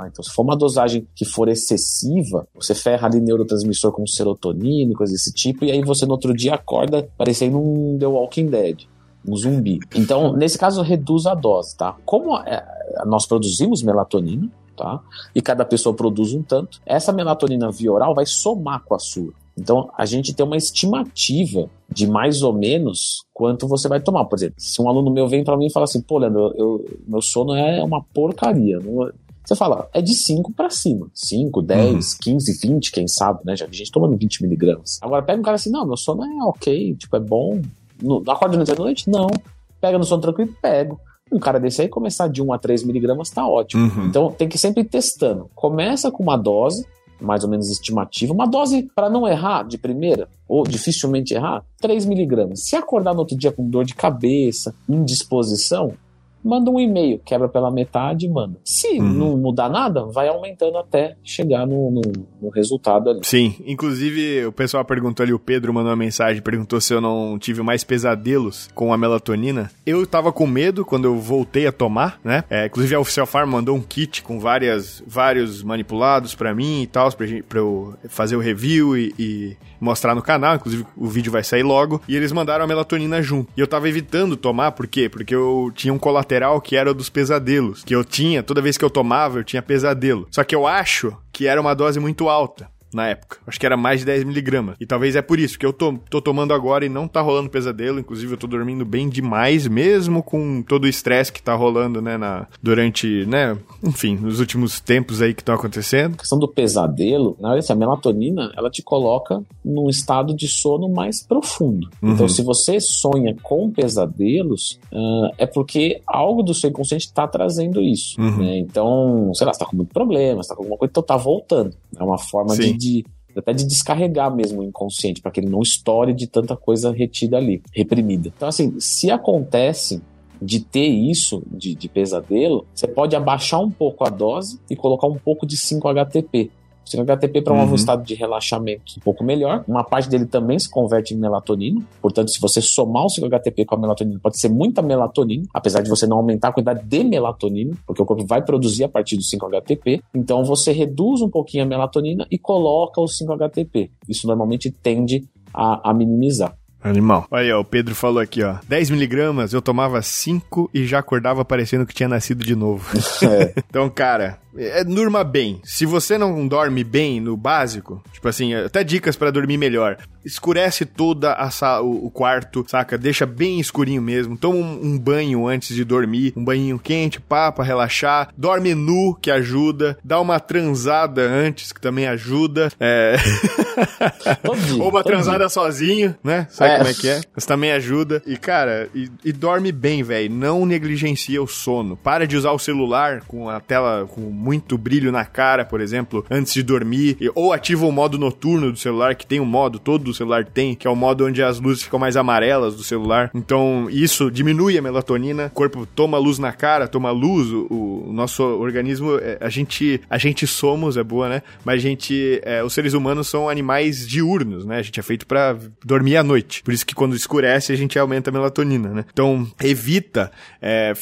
Tá? Então, se for uma dosagem que for excessiva, você ferra ali neurotransmissor como serotonina e coisas desse tipo, e aí você no outro dia acorda parecendo um The Walking Dead um zumbi. Então, nesse caso, reduz a dose, tá? Como é, nós produzimos melatonina, tá? E cada pessoa produz um tanto, essa melatonina via oral vai somar com a sua. Então, a gente tem uma estimativa de mais ou menos quanto você vai tomar. Por exemplo, se um aluno meu vem para mim e fala assim, pô, Leandro, eu, meu sono é uma porcaria. não- Você fala, é de 5 para cima. 5, 10, 15, 20, quem sabe, né? Já vi gente tomando 20 miligramas. Agora pega um cara assim, não, meu sono é ok, tipo, é bom. No, acorda no dia da noite? Não. Pega no sono tranquilo? Pego. Um cara desse aí começar de 1 a 3 miligramas tá ótimo. Uhum. Então tem que sempre ir testando. Começa com uma dose, mais ou menos estimativa, uma dose para não errar de primeira, ou dificilmente errar, 3 miligramas. Se acordar no outro dia com dor de cabeça, indisposição, manda um e-mail, quebra pela metade e manda. Se Uhum. não mudar nada, vai aumentando até chegar no, no, no resultado ali. Sim, inclusive o pessoal perguntou ali, o Pedro mandou uma mensagem, perguntou se eu não tive mais pesadelos com a melatonina. Eu tava com medo quando eu voltei a tomar, né? É, inclusive a Oficial Farm mandou um kit com várias, vários manipulados pra mim e tal, pra, gente- pra eu fazer o review e, e mostrar no canal. Inclusive o vídeo vai sair logo. E eles mandaram a melatonina junto. E eu tava evitando tomar, por quê? Porque eu tinha um colateral que era o dos pesadelos. Que eu tinha, toda vez que eu tomava, eu tinha pesadelo. Só que eu acho que era uma dose muito alta na época. Acho que era mais de 10 miligramas. E talvez é por isso que eu tô, tô tomando agora e não tá rolando pesadelo. Inclusive, eu tô dormindo bem demais, mesmo com todo o estresse que tá rolando, né, na, durante, né, enfim, nos últimos tempos aí que estão acontecendo. A questão do pesadelo, na verdade, assim, a melatonina, ela te coloca num estado de sono mais profundo. Uhum. Então, se você sonha com pesadelos, ah, é porque algo do seu inconsciente está trazendo isso. Uhum. né? Então, sei lá, você tá com muito problema, você tá com alguma coisa, então tá voltando. É uma forma Sim. de- até de descarregar mesmo o inconsciente, para que ele não estoure de tanta coisa retida ali, reprimida. Então, assim, se acontece de ter isso, de, de pesadelo, você pode abaixar um pouco a dose e colocar um pouco de 5-HTP. 5-HTP promove Uhum. um estado de relaxamento um pouco melhor. Uma parte dele também se converte em melatonina. Portanto, se você somar o 5-HTP com a melatonina, pode ser muita melatonina, apesar de você não aumentar a quantidade de melatonina, porque o corpo vai produzir a partir do 5-HTP. Então, você reduz um pouquinho a melatonina e coloca o 5-HTP. Isso normalmente tende a, a minimizar. Animal. Olha aí, ó, o Pedro falou aqui, ó. 10 miligramas, eu tomava 5 e já acordava parecendo que tinha nascido de novo. [LAUGHS] É. Então, cara, é, durma bem. Se você não dorme bem no básico, tipo assim, até dicas pra dormir melhor. Escurece toda a sa- o, o quarto, saca? Deixa bem escurinho mesmo. Toma um, um banho antes de dormir, um banhinho quente, pá, pra relaxar. Dorme nu, que ajuda. Dá uma transada antes, que também ajuda. É... [LAUGHS] Dia, Ou uma transada sozinho, né? Sabe É. como é que é? Isso também ajuda. E, cara, e, e dorme bem, velho. Não negligencia o sono. Para de usar o celular com a tela com muito brilho na cara, por exemplo, antes de dormir. Ou ativa o modo noturno do celular, que tem um modo, todo o celular tem, que é o modo onde as luzes ficam mais amarelas do celular. Então, isso diminui a melatonina. O corpo toma luz na cara, toma luz. O, o nosso organismo, é, a gente, a gente somos, é boa, né? Mas a gente, é, os seres humanos são animais diurnos, né? A gente é feito pra dormir à noite. Por isso que quando escurece, a gente aumenta a melatonina, né? Então, evita é,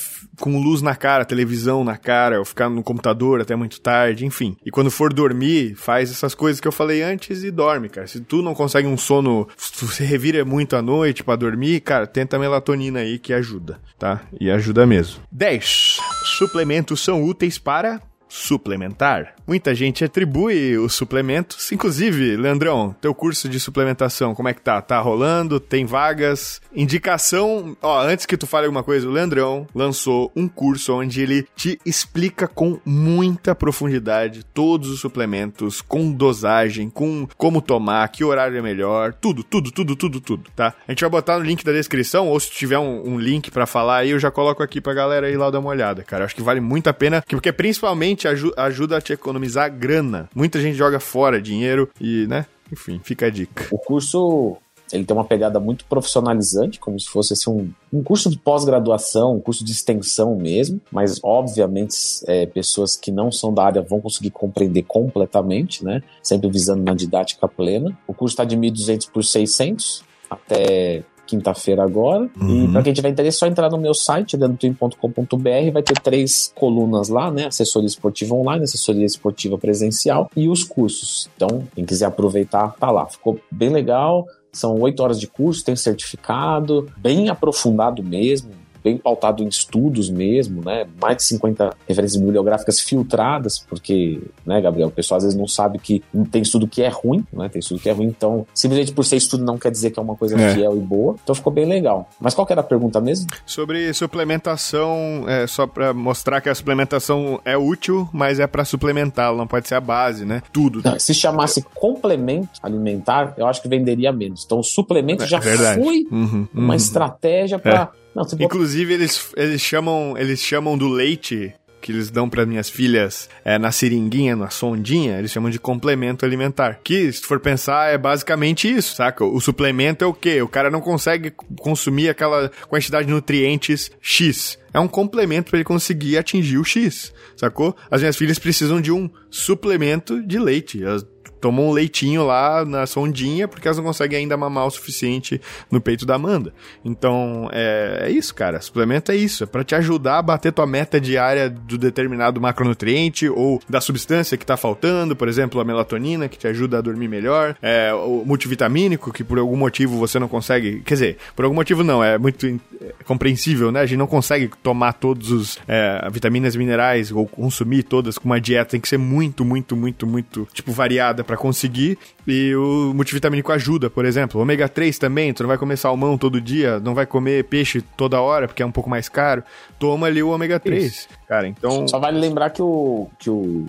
com luz na cara, televisão na cara, ou ficar no computador até muito tarde, enfim. E quando for dormir, faz essas coisas que eu falei antes e dorme, cara. Se tu não consegue um sono, você revira muito à noite pra dormir, cara, tenta a melatonina aí que ajuda, tá? E ajuda mesmo. 10. Suplementos são úteis para suplementar? Muita gente atribui os suplementos, inclusive, Leandrão, teu curso de suplementação, como é que tá? Tá rolando? Tem vagas? Indicação, ó, antes que tu fale alguma coisa, o Leandrão lançou um curso onde ele te explica com muita profundidade todos os suplementos, com dosagem, com como tomar, que horário é melhor, tudo, tudo, tudo, tudo, tudo, tá? A gente vai botar no link da descrição, ou se tiver um, um link para falar aí, eu já coloco aqui pra galera ir lá dar uma olhada, cara. Acho que vale muito a pena, porque principalmente ajuda a te economizar grana. Muita gente joga fora dinheiro e, né? Enfim, fica a dica. O curso ele tem uma pegada muito profissionalizante, como se fosse assim, um, um curso de pós-graduação, um curso de extensão mesmo, mas obviamente é, pessoas que não são da área vão conseguir compreender completamente, né? Sempre visando uma didática plena. O curso está de 1.200 por 600 até quinta-feira agora. Uhum. E para quem tiver interesse, é só entrar no meu site, dentotwin.com.br, vai ter três colunas lá, né? Assessoria esportiva online, assessoria esportiva presencial e os cursos. Então, quem quiser aproveitar, tá lá. Ficou bem legal. São oito horas de curso, tem certificado, bem aprofundado mesmo bem pautado em estudos mesmo, né? Mais de 50 referências bibliográficas filtradas, porque, né, Gabriel, o pessoal às vezes não sabe que tem estudo que é ruim, né? Tem estudo que é ruim, então, simplesmente por ser estudo não quer dizer que é uma coisa é. fiel e boa. Então ficou bem legal. Mas qual que era a pergunta mesmo? Sobre suplementação, é, só para mostrar que a suplementação é útil, mas é para suplementar, não pode ser a base, né? Tudo. Não, se chamasse complemento alimentar, eu acho que venderia menos. Então, o suplemento é, já verdade. foi uhum, uma uhum. estratégia para é. Não, Inclusive, eles, eles, chamam, eles chamam do leite que eles dão para minhas filhas é, na seringuinha, na sondinha, eles chamam de complemento alimentar. Que, se for pensar, é basicamente isso, saca? O suplemento é o quê? O cara não consegue consumir aquela quantidade de nutrientes X. É um complemento para ele conseguir atingir o X, sacou? As minhas filhas precisam de um suplemento de leite. Elas tomam um leitinho lá na sondinha porque elas não conseguem ainda mamar o suficiente no peito da Amanda. Então, é, é isso, cara. Suplemento é isso. É pra te ajudar a bater tua meta diária do determinado macronutriente ou da substância que tá faltando, por exemplo, a melatonina, que te ajuda a dormir melhor, é, o multivitamínico, que por algum motivo você não consegue. Quer dizer, por algum motivo não, é muito é, compreensível, né? A gente não consegue tomar todos os é, vitaminas minerais ou consumir todas com uma dieta. Tem que ser muito, muito, muito, muito, tipo, variada para conseguir. E o multivitamínico ajuda, por exemplo. Ômega 3 também, tu não vai comer salmão todo dia, não vai comer peixe toda hora, porque é um pouco mais caro. Toma ali o ômega 3. Isso. Cara, então. Só vale lembrar que o. que o.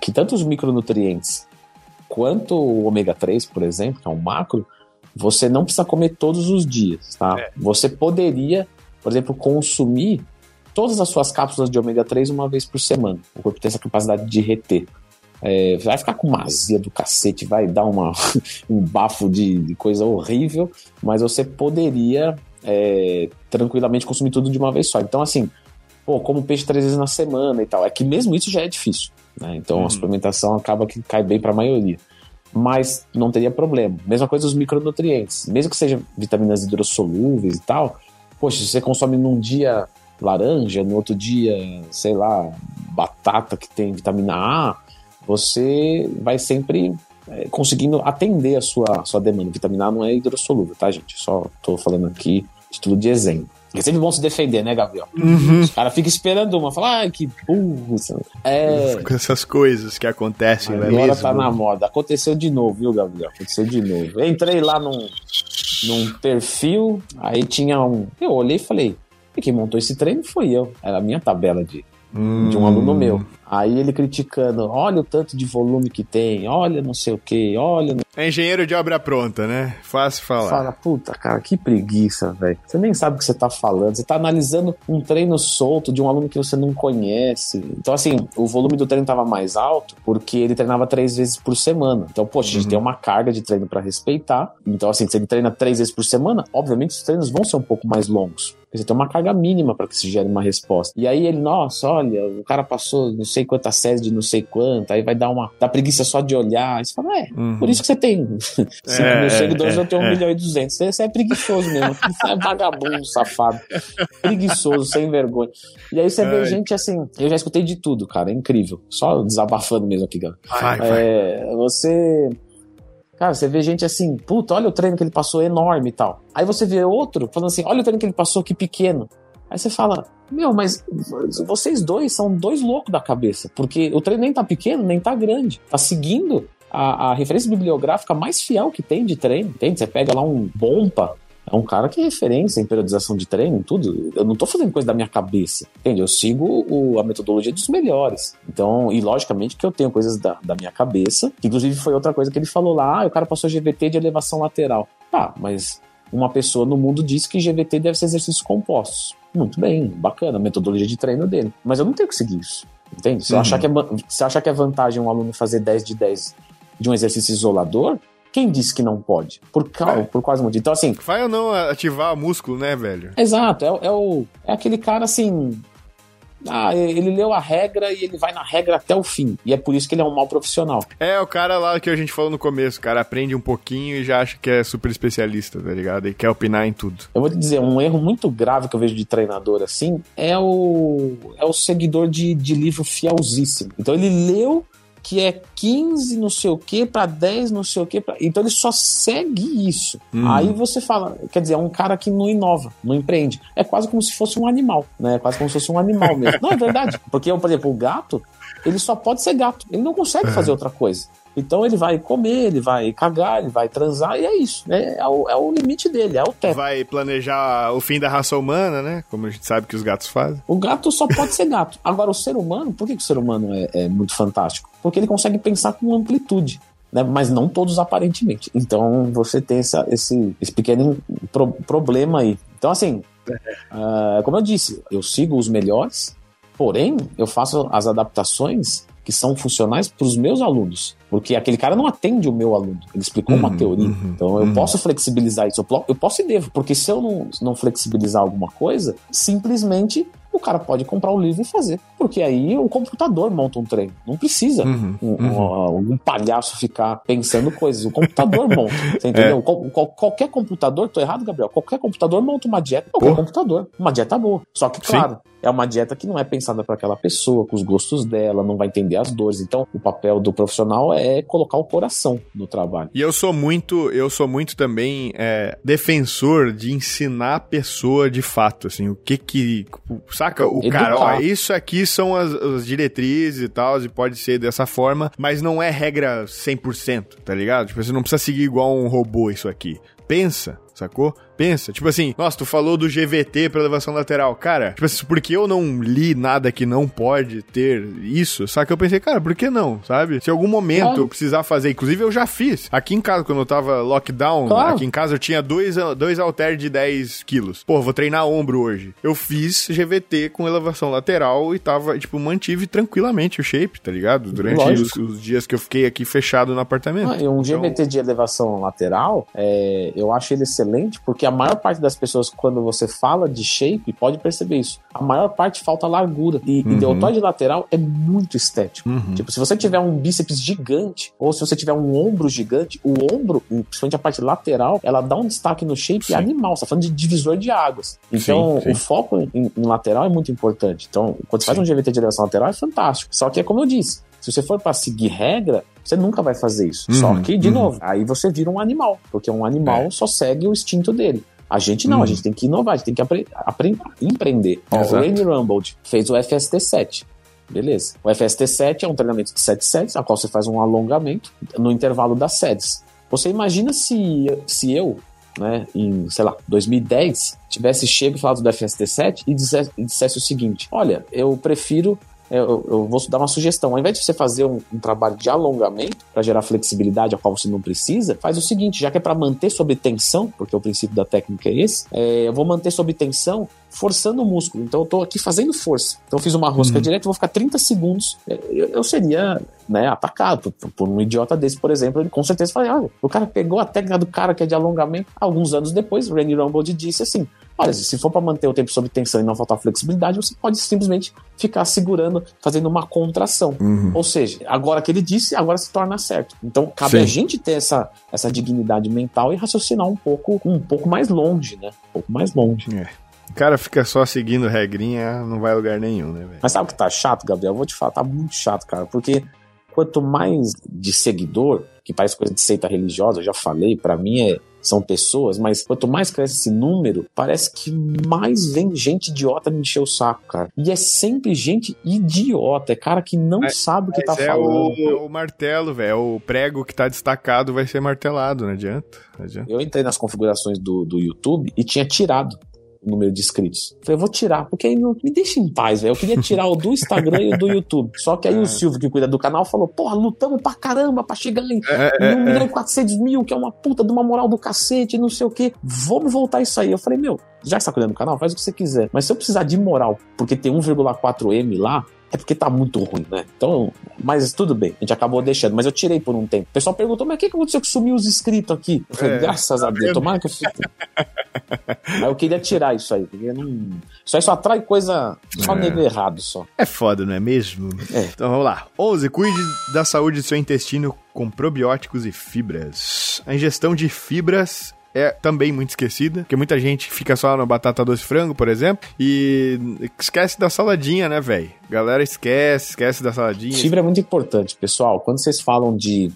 que tanto os micronutrientes quanto o ômega 3, por exemplo, que é um macro, você não precisa comer todos os dias, tá? É. Você poderia, por exemplo, consumir todas as suas cápsulas de ômega 3 uma vez por semana. O corpo tem essa capacidade de reter. É, vai ficar com uma azia do cacete, vai dar uma, [LAUGHS] um bafo de, de coisa horrível, mas você poderia é, tranquilamente consumir tudo de uma vez só. Então, assim, pô, como peixe três vezes na semana e tal. É que mesmo isso já é difícil. Né? Então, uhum. a suplementação acaba que cai bem para a maioria. Mas não teria problema. Mesma coisa os micronutrientes. Mesmo que sejam vitaminas hidrossolúveis e tal, poxa, se você consome num dia laranja, no outro dia, sei lá, batata que tem vitamina A, você vai sempre é, conseguindo atender a sua, sua demanda. Vitamina A não é hidrossolúvel, tá, gente? Só tô falando aqui título de exemplo. É sempre bom se defender, né, Gabriel? Uhum. Os caras ficam esperando uma, falar, ai, que burro. É. Com essas coisas que acontecem, né? Agora tá na moda. Aconteceu de novo, viu, Gabriel? Aconteceu de novo. Eu entrei lá num, num perfil, aí tinha um. Eu olhei e falei, quem montou esse treino foi eu. Era a minha tabela de, hum. de um aluno meu. Aí ele criticando, olha o tanto de volume que tem, olha não sei o que, olha. É engenheiro de obra pronta, né? Fácil falar. Fala, puta, cara, que preguiça, velho. Você nem sabe o que você tá falando. Você tá analisando um treino solto de um aluno que você não conhece. Então, assim, o volume do treino tava mais alto porque ele treinava três vezes por semana. Então, poxa, a gente uhum. tem uma carga de treino para respeitar. Então, assim, se ele treina três vezes por semana, obviamente os treinos vão ser um pouco mais longos. Você tem uma carga mínima para que se gere uma resposta. E aí ele, nossa, olha, o cara passou não sei quantas séries de não sei quanto, aí vai dar uma. dá preguiça só de olhar. Aí você fala, é, uhum. por isso que você tem [LAUGHS] 5 é, mil seguidores, é, eu tenho 1 é. milhão e 200. Você é preguiçoso mesmo. [LAUGHS] Você é vagabundo, safado. Preguiçoso, sem vergonha. E aí você vê gente assim, eu já escutei de tudo, cara, é incrível. Só desabafando mesmo aqui, cara. Vai, é, vai. Você Cara, você vê gente assim, puta, olha o treino que ele passou enorme e tal. Aí você vê outro falando assim, olha o treino que ele passou que pequeno. Aí você fala, meu, mas vocês dois são dois loucos da cabeça, porque o treino nem tá pequeno, nem tá grande. Tá seguindo a, a referência bibliográfica mais fiel que tem de treino, entende? Você pega lá um Bompa, é um cara que é referência em periodização de treino, tudo. Eu não tô fazendo coisa da minha cabeça, entende? Eu sigo o, a metodologia dos melhores. Então, e logicamente que eu tenho coisas da, da minha cabeça, que inclusive foi outra coisa que ele falou lá, ah, o cara passou GVT de elevação lateral. Tá, mas uma pessoa no mundo diz que GVT deve ser exercícios compostos. Muito bem, bacana, metodologia de treino dele. Mas eu não tenho que seguir isso. Entende? Se, uhum. achar que é, se achar que é vantagem um aluno fazer 10 de 10 de um exercício isolador, quem disse que não pode? Por, causa, é. por quase motivo. Então, assim. Vai ou não ativar músculo, né, velho? Exato. É, é, o, é aquele cara assim. Ah, ele leu a regra e ele vai na regra até o fim. E é por isso que ele é um mau profissional. É, o cara lá que a gente falou no começo, o cara aprende um pouquinho e já acha que é super especialista, tá ligado? E quer opinar em tudo. Eu vou te dizer, um erro muito grave que eu vejo de treinador assim é o, é o seguidor de, de livro fielzíssimo. Então ele leu que é 15 não sei o que para 10 não sei o que. Pra... Então ele só segue isso. Hum. Aí você fala, quer dizer, é um cara que não inova, não empreende. É quase como se fosse um animal, né? É quase como se fosse um animal mesmo. não, é verdade. Porque, por exemplo, o gato, ele só pode ser gato. Ele não consegue é. fazer outra coisa. Então ele vai comer, ele vai cagar, ele vai transar, e é isso. Né? É, o, é o limite dele, é o teto. Vai planejar o fim da raça humana, né? Como a gente sabe que os gatos fazem. O gato só pode ser gato. Agora, o ser humano, por que, que o ser humano é, é muito fantástico? Porque ele consegue pensar com amplitude. Né, mas não todos aparentemente. Então você tem essa, esse, esse pequeno pro, problema aí. Então, assim, uh, como eu disse, eu sigo os melhores, porém eu faço as adaptações que são funcionais para os meus alunos. Porque aquele cara não atende o meu aluno. Ele explicou uhum, uma teoria. Uhum, então eu uhum. posso flexibilizar isso. Eu posso e devo. Porque se eu não, não flexibilizar alguma coisa, simplesmente o cara pode comprar o livro e fazer. Porque aí o computador monta um treino. Não precisa uhum, um, uhum. um, palhaço ficar pensando coisas. O computador [LAUGHS] monta. Você entendeu? É. Qual, qualquer computador, tô errado, Gabriel? Qualquer computador monta uma dieta. Qualquer Porra. computador. Uma dieta boa. Só que, claro, Sim. É uma dieta que não é pensada para aquela pessoa, com os gostos dela, não vai entender as dores. Então, o papel do profissional é colocar o coração no trabalho. E eu sou muito, eu sou muito também é, defensor de ensinar a pessoa de fato, assim, o que que Saca? O Educar. cara, ó, isso aqui são as, as, diretrizes e tal, e pode ser dessa forma, mas não é regra 100%, tá ligado? Tipo, você não precisa seguir igual um robô isso aqui. Pensa, sacou? Pensa, tipo assim, nossa, tu falou do GVT para elevação lateral. Cara, tipo assim, porque eu não li nada que não pode ter isso, só que eu pensei, cara, por que não, sabe? Se algum momento claro. eu precisar fazer, inclusive eu já fiz. Aqui em casa, quando eu tava lockdown, claro. aqui em casa eu tinha dois, dois halter de 10 quilos. Pô, vou treinar ombro hoje. Eu fiz GVT com elevação lateral e tava, tipo, mantive tranquilamente o shape, tá ligado? Durante os, os, dias que eu fiquei aqui fechado no apartamento. Ah, e um então... GVT de elevação lateral, é, eu acho ele excelente porque a maior parte das pessoas, quando você fala de shape, pode perceber isso. A maior parte falta largura. E, uhum. e deltoide lateral é muito estético. Uhum. Tipo, se você tiver um bíceps gigante, ou se você tiver um ombro gigante, o ombro, principalmente a parte lateral, ela dá um destaque no shape sim. animal. Você tá falando de divisor de águas. Então, sim, sim. o foco em, em, lateral é muito importante. Então, quando você faz um GVT de elevação lateral, é fantástico. Só que é como eu disse, se você for para seguir regra, você nunca vai fazer isso. Uhum, só que, de uhum. novo, aí você vira um animal, porque um animal é. só segue o instinto dele. A gente não, uhum. a gente tem que inovar, a gente tem que apre aprender, empreender. Ó, o Wayne Rumbold fez o FST7. Beleza. O FST7 é um treinamento de 7 séries, a qual você faz um alongamento no intervalo das séries. Você imagina se, se eu, né, em, sei lá, 2010, tivesse chego e falado do FST7 e dissesse, e dissesse o seguinte: olha, eu prefiro eu, eu, vou dar uma sugestão. Ao invés de você fazer um, um trabalho de alongamento para gerar flexibilidade a qual você não precisa, faz o seguinte: já que é para manter sob tensão, porque o princípio da técnica é esse, é, eu vou manter sob tensão forçando o músculo. Então eu estou aqui fazendo força. Então eu fiz uma rosca uhum. direta, vou ficar 30 segundos. Eu, eu seria né, atacado por, por, um idiota desse, por exemplo. Ele com certeza falaria: olha, o cara pegou a técnica do cara que é de alongamento. Alguns anos depois, Randy Rumble disse assim: Olha, se for para manter o tempo sob tensão e não faltar flexibilidade, você pode simplesmente ficar segurando, fazendo uma contração. Uhum. Ou seja, agora que ele disse, agora se torna certo. Então, cabe Sim. a gente ter essa, essa dignidade mental e raciocinar um pouco, um pouco mais longe, né? Um pouco mais longe. É. O cara fica só seguindo regrinha, não vai a lugar nenhum, né, velho? Mas sabe o que tá chato, Gabriel? Eu vou te falar, tá muito chato, cara, porque quanto mais de seguidor, que parece coisa de seita religiosa, eu já falei, para mim é são pessoas, mas quanto mais cresce esse número, parece que mais vem gente idiota me encher o saco, cara. E é sempre gente idiota, é cara que não mas, sabe o que tá é falando. O, é o martelo, velho, é o prego que tá destacado vai ser martelado, não adianta, não adianta. Eu entrei nas configurações do, do YouTube e tinha tirado o número de inscritos. Falei, eu vou tirar, porque aí não, me deixa em paz, velho. Eu queria tirar o do Instagram e o do YouTube. Só que aí é. o Silvio, que cuida do canal, falou, porra, lutamos pra caramba pra chegar em é, é, 1 milhão e 400 mil, que é uma puta de uma moral do cacete, não sei o quê. Vamos voltar isso aí. Eu falei, meu, já está cuidando do canal, faz o que você quiser. Mas se eu precisar de moral, porque tem 1,4M lá, é porque tá muito ruim, né? Então, mas tudo bem, a gente acabou deixando, mas eu tirei por um tempo. O pessoal perguntou, mas o que aconteceu que sumiu os inscritos aqui? Eu falei, é, graças a Deus, tomara que eu fique. [LAUGHS] mas eu queria tirar isso aí, porque não. Isso aí só atrai coisa. Só é. nego errado só. É foda, não é mesmo? É. Então vamos lá. 11. Cuide da saúde do seu intestino com probióticos e fibras. A ingestão de fibras é também muito esquecida, porque muita gente fica só no batata doce frango, por exemplo, e esquece da saladinha, né, velho? Galera esquece, esquece da saladinha. Fibra é muito importante, pessoal. Quando vocês falam de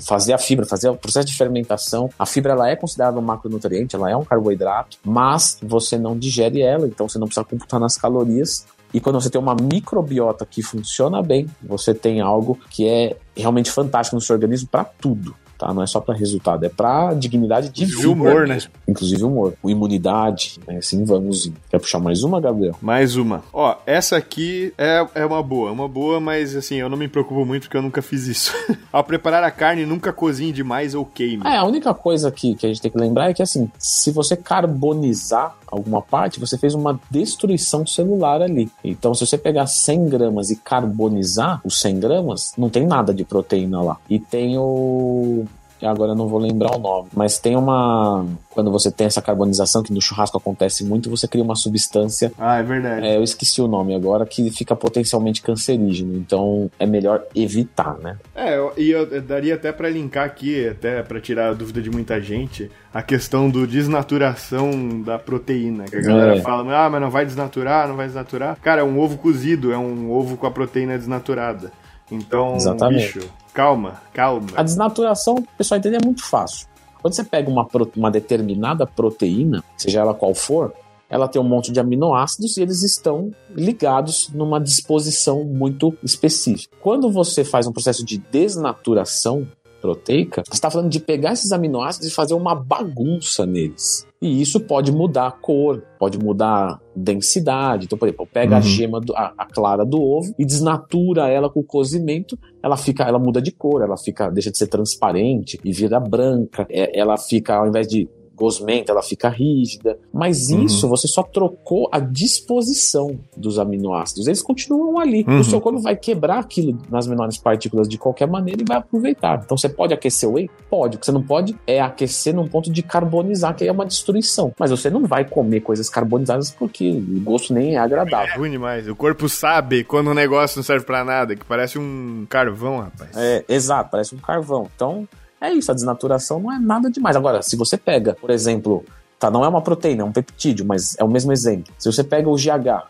fazer a fibra, fazer o processo de fermentação, a fibra ela é considerada um macronutriente, ela é um carboidrato, mas você não digere ela, então você não precisa computar nas calorias. E quando você tem uma microbiota que funciona bem, você tem algo que é realmente fantástico no seu organismo para tudo tá? Não é só para resultado, é para dignidade de vida. humor, né? Inclusive humor. O imunidade, né? Assim vamos. Quer puxar mais uma, Gabriel? Mais uma. Ó, essa aqui é, é uma boa, uma boa, mas assim, eu não me preocupo muito porque eu nunca fiz isso. [LAUGHS] Ao preparar a carne, nunca cozinhe demais ou queime. É, a única coisa que, que a gente tem que lembrar é que assim, se você carbonizar alguma parte, você fez uma destruição celular ali. Então, se você pegar 100 gramas e carbonizar os 100 gramas, não tem nada de proteína lá. E tem o agora eu não vou lembrar o nome, mas tem uma. Quando você tem essa carbonização, que no churrasco acontece muito, você cria uma substância. Ah, é verdade. É, eu esqueci o nome agora, que fica potencialmente cancerígeno. Então é melhor evitar, né? É, e eu, eu, daria até para linkar aqui, até para tirar a dúvida de muita gente, a questão do desnaturação da proteína. Que a galera é. fala, ah, mas não vai desnaturar, não vai desnaturar. Cara, é um ovo cozido, é um ovo com a proteína desnaturada. Então, Exatamente. bicho, calma, calma. A desnaturação, pessoal entender, é muito fácil. Quando você pega uma, uma determinada proteína, seja ela qual for, ela tem um monte de aminoácidos e eles estão ligados numa disposição muito específica. Quando você faz um processo de desnaturação proteica, você está falando de pegar esses aminoácidos e fazer uma bagunça neles. E isso pode mudar a cor, pode mudar a densidade. Então, por exemplo, pega uhum. a gema, do, a, a, clara do ovo e desnatura ela com o cozimento, ela fica, ela muda de cor, ela fica, deixa de ser transparente e vira branca. É, ela fica, ao invés de gosmenta, ela fica rígida. Mas uhum. isso você só trocou a disposição dos aminoácidos. Eles continuam ali. Uhum. O seu corpo vai quebrar aquilo nas menores partículas de qualquer maneira e vai aproveitar. Então você pode aquecer o whey? Pode. O que você não pode é aquecer num ponto de carbonizar, que aí é uma destruição. Mas você não vai comer coisas carbonizadas porque o gosto nem é agradável. É ruim demais. O corpo sabe quando um negócio não serve para nada, que parece um carvão, rapaz. É, exato, parece um carvão. Então, é isso, a desnaturação não é nada demais. Agora, se você pega, por exemplo, tá, não é uma proteína, é um peptídeo, mas é o mesmo exemplo. Se você pega o GH,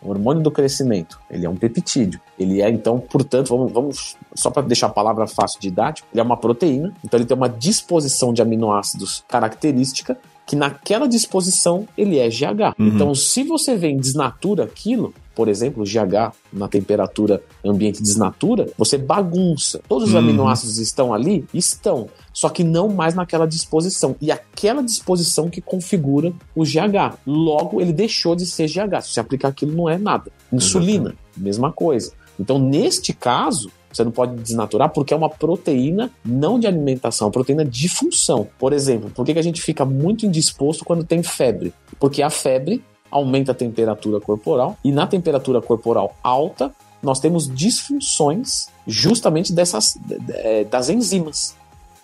o hormônio do crescimento, ele é um peptídeo. Ele é, então, portanto, vamos, vamos só para deixar a palavra fácil de didático, ele é uma proteína, então ele tem uma disposição de aminoácidos característica que naquela disposição ele é GH. Uhum. Então, se você vem desnatura aquilo, por exemplo, GH na temperatura ambiente desnatura, você bagunça. Todos os uhum. aminoácidos estão ali? Estão. Só que não mais naquela disposição. E aquela disposição que configura o GH. Logo, ele deixou de ser GH. Se você aplicar aquilo, não é nada. Insulina, Exatamente. mesma coisa. Então, neste caso, você não pode desnaturar porque é uma proteína não de alimentação, é uma proteína de função. Por exemplo, por que a gente fica muito indisposto quando tem febre? Porque a febre aumenta a temperatura corporal e na temperatura corporal alta nós temos disfunções justamente dessas é, das enzimas.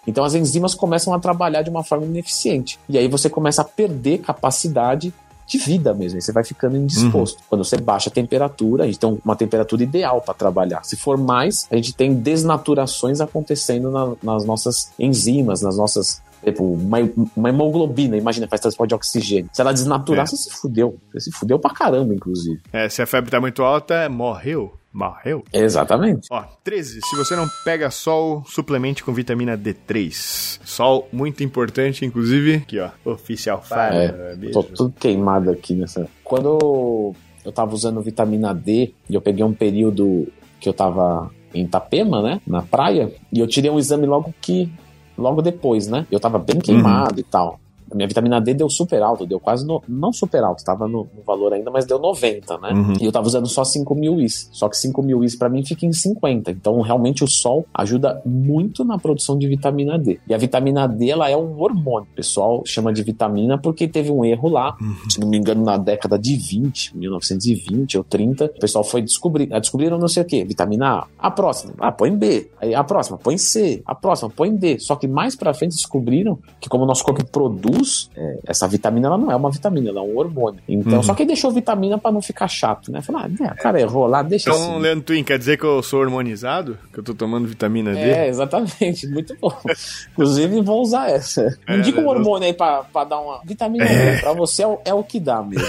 Então as enzimas começam a trabalhar de uma forma ineficiente e aí você começa a perder capacidade de vida mesmo. Você vai ficando indisposto. Uhum. Quando você baixa a temperatura, a gente tem uma temperatura ideal para trabalhar. Se for mais, a gente tem desnaturações acontecendo na, nas nossas enzimas, nas nossas Tipo, uma, uma hemoglobina, imagina, faz transporte de oxigênio. Se ela desnaturar, É. você se fudeu. Você se fudeu pra caramba, inclusive. É, se a febre tá muito alta, morreu. Morreu. Exatamente. Ó, 13. Se você não pega sol, suplemente com vitamina D3. Sol muito importante, inclusive. Aqui, ó. Oficial Fire. É, tô tudo queimado aqui nessa. Quando eu tava usando vitamina D e eu peguei um período que eu tava em Itapema, né? Na praia, e eu tirei um exame logo que. Logo depois, né? Eu tava bem queimado e tal. A minha vitamina D deu super alto, deu quase no, não super alto, tava no, no valor ainda, mas deu 90, né? Uhum. E eu tava usando só 5 mil is. Só que 5 mil is pra mim fica em 50. Então, realmente, o sol ajuda muito na produção de vitamina D. E a vitamina D, ela é um hormônio. O pessoal chama de vitamina porque teve um erro lá, se não me engano, na década de 20, 1920 ou 30, o pessoal foi descobrir, ah, descobriram não sei o que, vitamina A. A próxima, ah, põe B. Aí a próxima, põe C. A próxima, põe D. Só que mais pra frente descobriram que como o nosso corpo produz é, essa vitamina, ela não é uma vitamina, ela é um hormônio. Então, Uhum. só que deixou vitamina pra não ficar chato, né? Falar, ah, o cara errou lá, deixa Então, assim. Leandro Twin, quer dizer que eu sou hormonizado? Que eu tô tomando vitamina D? É, exatamente, muito bom. Inclusive, vou usar essa. [LAUGHS] É, Indica um né? hormônio aí pra, pra dar uma. Vitamina D, pra você é o, é o que dá mesmo.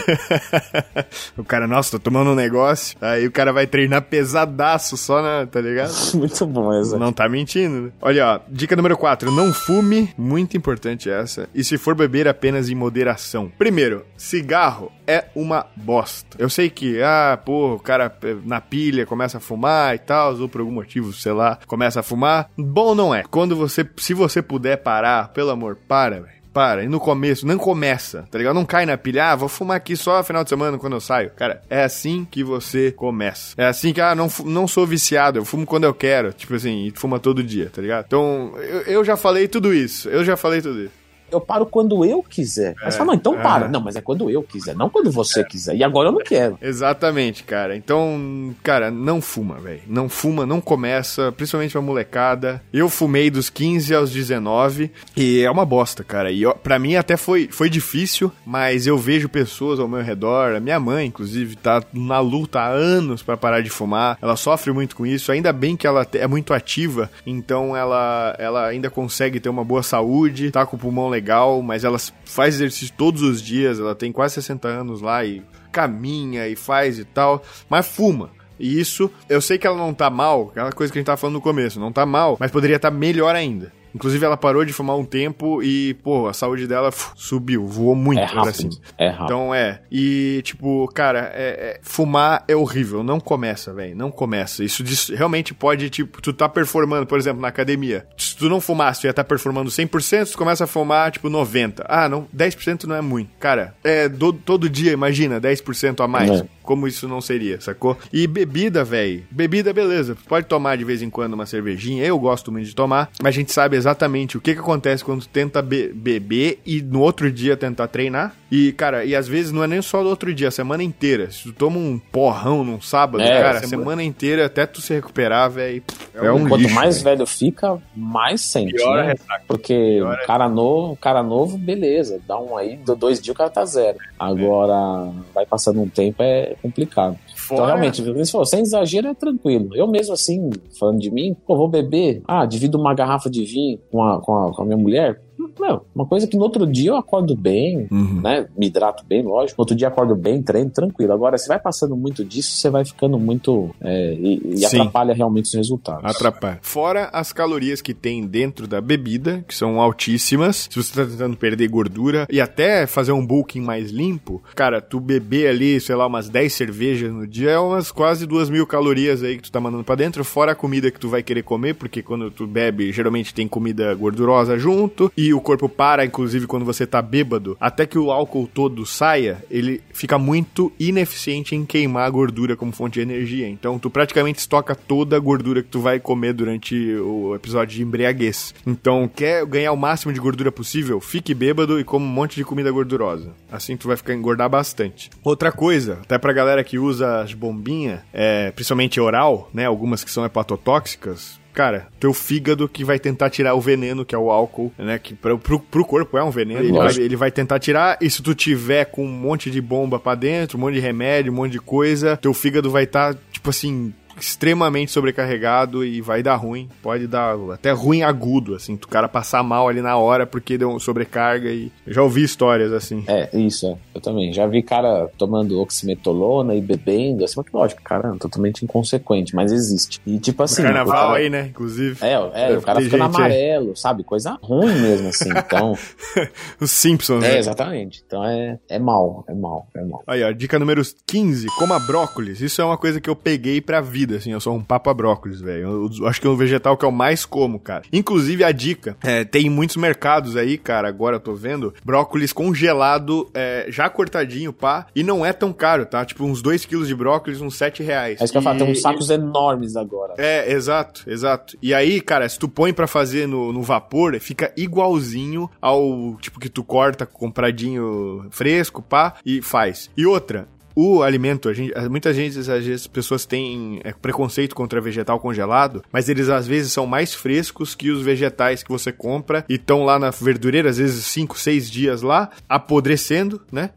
[LAUGHS] o cara, nossa, tô tomando um negócio. Aí o cara vai treinar pesadaço só na, tá ligado? [LAUGHS] muito bom essa. Não tá mentindo, né? Olha, ó, dica número 4, não fume, muito importante essa. E se for beber apenas em moderação. Primeiro, cigarro é uma bosta. Eu sei que, ah, pô, o cara eh, na pilha começa a fumar e tal, ou por algum motivo, sei lá, começa a fumar. Bom não é. Quando você, se você puder parar, pelo amor, para, velho. Para, e no começo, não começa, tá ligado? Não cai na pilha, ah, vou fumar aqui só final de semana quando eu saio. Cara, é assim que você começa. É assim que, ah, não, não sou viciado, eu fumo quando eu quero. Tipo assim, e fuma todo dia, tá ligado? Então, eu, eu já falei tudo isso, eu já falei tudo isso. Eu paro quando eu quiser. Mas fala, não, então é. para. Não, mas é quando eu quiser, não quando você quiser. E agora eu não quero. Exatamente, cara. Então, cara, não fuma, velho. Não fuma, não começa, principalmente pra molecada. Eu fumei dos 15 aos 19 e é uma bosta, cara. E ó, pra mim até foi, foi difícil, mas eu vejo pessoas ao meu redor, a minha mãe, inclusive, tá na luta há anos pra parar de fumar. Ela sofre muito com isso. Ainda bem que ela é muito ativa, então ela, ela ainda consegue ter uma boa saúde, tá com o pulmão legal, mas ela faz exercício todos os dias. Ela tem quase 60 anos lá e caminha e faz e tal, mas fuma. E isso, eu sei que ela não tá mal, aquela coisa que a gente tava falando no começo, não tá mal, mas poderia estar melhor ainda. Inclusive, ela parou de fumar um tempo e, pô, a saúde dela subiu, voou muito É pra rápido. cima. É rápido. Então é. E, tipo, cara, é- é- fumar é horrível. Não começa, velho. Não começa. Isso realmente pode, tipo, tu tá performando, por exemplo, na academia. Se tu não fumasse, tu ia estar performando 100%, tu começa a fumar, tipo, 90%. Ah, não, 10% não é muito. Cara, é do- todo dia, imagina, 10% a mais. É. Como isso não seria, sacou? E bebida, velho. Bebida, beleza. Pode tomar de vez em quando uma cervejinha. Eu gosto muito de tomar. Mas a gente sabe exatamente o que, que acontece quando tenta be- beber e no outro dia tentar treinar. E, cara, e às vezes não é nem só no outro dia, a semana inteira. Se tu toma um porrão num sábado, É, cara, a semana- semana inteira até tu se recuperar, velho. É um Quanto lixo, mais velho. velho fica, mais sente, Pior né? ressaca. Porque Pior o cara novo, cara novo, beleza, dá um aí, do- dois dias o cara tá zero. Agora, vai passando um tempo, é complicado. Então, Fora- realmente, como você falou, sem exagero é tranquilo. Eu mesmo, assim, falando de mim, pô, vou beber, ah, divido uma garrafa de vinho com a, com a, com a minha mulher. Não, uma coisa que no outro dia eu acordo bem, Uhum. né? Me hidrato bem, lógico. No outro dia acordo bem, treino, tranquilo. Agora, se vai passando muito disso, você vai ficando muito. é, e e atrapalha realmente os resultados. Atrapalha. Fora as calorias que tem dentro da bebida, que são altíssimas. Se você tá tentando perder gordura e até fazer um bulking mais limpo, cara, tu beber ali, sei lá, umas 10 cervejas no dia é umas quase duas mil calorias aí que tu tá mandando pra dentro, fora a comida que tu vai querer comer, porque quando tu bebe, geralmente tem comida gordurosa junto, e o corpo para, inclusive, quando você tá bêbado, até que o álcool todo saia, ele fica muito ineficiente em queimar a gordura como fonte de energia. Então, tu praticamente estoca toda a gordura que tu vai comer durante o episódio de embriaguez. Então, quer ganhar o máximo de gordura possível? Fique bêbado e coma um monte de comida gordurosa. Assim tu vai ficar engordar bastante. Outra coisa, até pra galera que usa as bombinhas, é, principalmente oral, né? Algumas que são hepatotóxicas, cara, teu fígado que vai tentar tirar o veneno, que é o álcool, né? Que pro, pro, pro corpo é um veneno. Ele vai, ele vai tentar tirar, e se tu tiver com um monte de bomba pra dentro, um monte de remédio, um monte de coisa, teu fígado vai estar, tipo assim, extremamente sobrecarregado e vai dar ruim. Pode dar até ruim agudo, assim, o cara passar mal ali na hora porque deu sobrecarga e eu já ouvi histórias assim. É, isso, é. Eu também. Já vi cara tomando oximetolona e bebendo, assim, mas lógico, cara, é totalmente inconsequente, mas existe. E tipo assim. No carnaval cara... aí, né? Inclusive. É, é, o cara ficando amarelo, aí. sabe? Coisa ruim mesmo, assim. Então. [LAUGHS] Os Simpsons, É, né? exatamente. Então é, é mal, é mal, é mal. Aí, ó, dica número 15, coma brócolis. Isso é uma coisa que eu peguei pra vida, assim, eu sou um papa brócolis, velho. Eu, acho que é o vegetal que eu mais como, cara. Inclusive, a dica, é, tem muitos mercados aí, cara, agora eu tô vendo, brócolis congelado, é, já cortadinho, pá, e não é tão caro, tá? Tipo, uns 2 quilos de brócolis, uns 7 reais. É isso que eu falo, tem uns E- sacos enormes agora. É, exato, exato. E aí, cara, se tu põe pra fazer no, no vapor, fica igualzinho ao tipo que tu corta compradinho fresco, pá, e faz. E outra. O alimento, a gente, muitas vezes, as pessoas têm é, preconceito contra vegetal congelado, mas eles às vezes são mais frescos que os vegetais que você compra e estão lá na verdureira, às vezes 5, 6 dias lá, apodrecendo, né?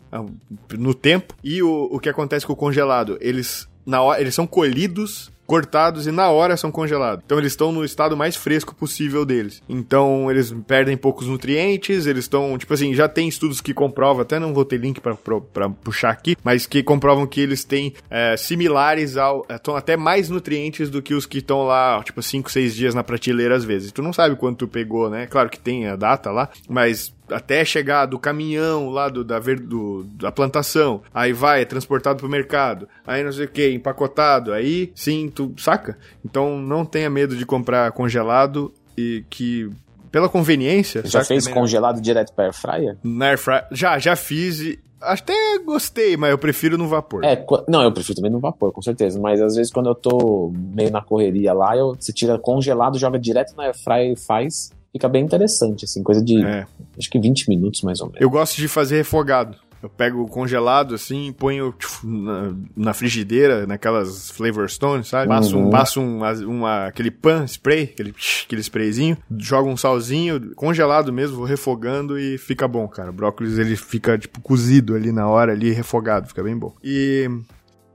No tempo. E o, o que acontece com o congelado? Eles, na hora, eles são colhidos cortados e na hora são congelados. Então eles estão no estado mais fresco possível deles. Então eles perdem poucos nutrientes, eles estão, tipo assim, já tem estudos que comprovam, até não vou ter link pra puxar aqui, mas que comprovam que eles têm é, similares ao, estão até mais nutrientes do que os que estão lá, tipo, 5, 6 dias na prateleira às vezes. Tu não sabe quanto tu pegou, né? Claro que tem a data lá, mas até chegar do caminhão lá do, da, ver, do, da plantação, aí vai, é transportado pro mercado, aí não sei o que, empacotado, aí sim, tu saca? Então não tenha medo de comprar congelado e que pela conveniência. Já fez Também congelado direto pra air fryer? Na air fry- Já, já fiz e até gostei, mas eu prefiro no vapor. É, não, eu prefiro também no vapor, com certeza. Mas às vezes quando eu tô meio na correria lá, eu, você tira congelado, joga direto na air fryer e faz. Fica bem interessante, assim, coisa de É. acho que 20 minutos mais ou menos. Eu gosto de fazer refogado. Eu pego congelado assim e ponho tipo, na, na frigideira, naquelas flavor stones, sabe? Passo, um, Uhum. passo um, uma, aquele pan spray, aquele, aquele sprayzinho, jogo um salzinho, congelado mesmo, vou refogando e fica bom, cara. O brócolis ele fica tipo cozido ali na hora, ali refogado, fica bem bom. E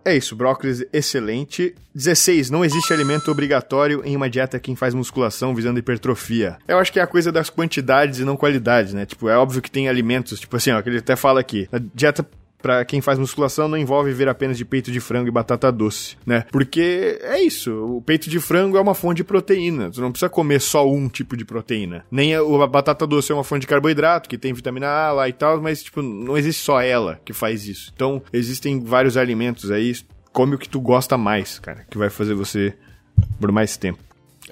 é isso, brócolis excelente. 16. Não existe alimento obrigatório em uma dieta quem faz musculação visando hipertrofia. Eu acho que é a coisa das quantidades e não qualidades, né? Tipo, é óbvio que tem alimentos, tipo assim, ó, que ele até fala aqui. A dieta Pra quem faz musculação não envolve ver apenas de peito de frango e batata doce, né? Porque é isso, o peito de frango é uma fonte de proteína. Você não precisa comer só um tipo de proteína. Nem a, a batata doce é uma fonte de carboidrato, que tem vitamina A lá e tal, mas tipo, não existe só ela que faz isso. Então, existem vários alimentos aí, come o que tu gosta mais, cara, que vai fazer você por mais tempo.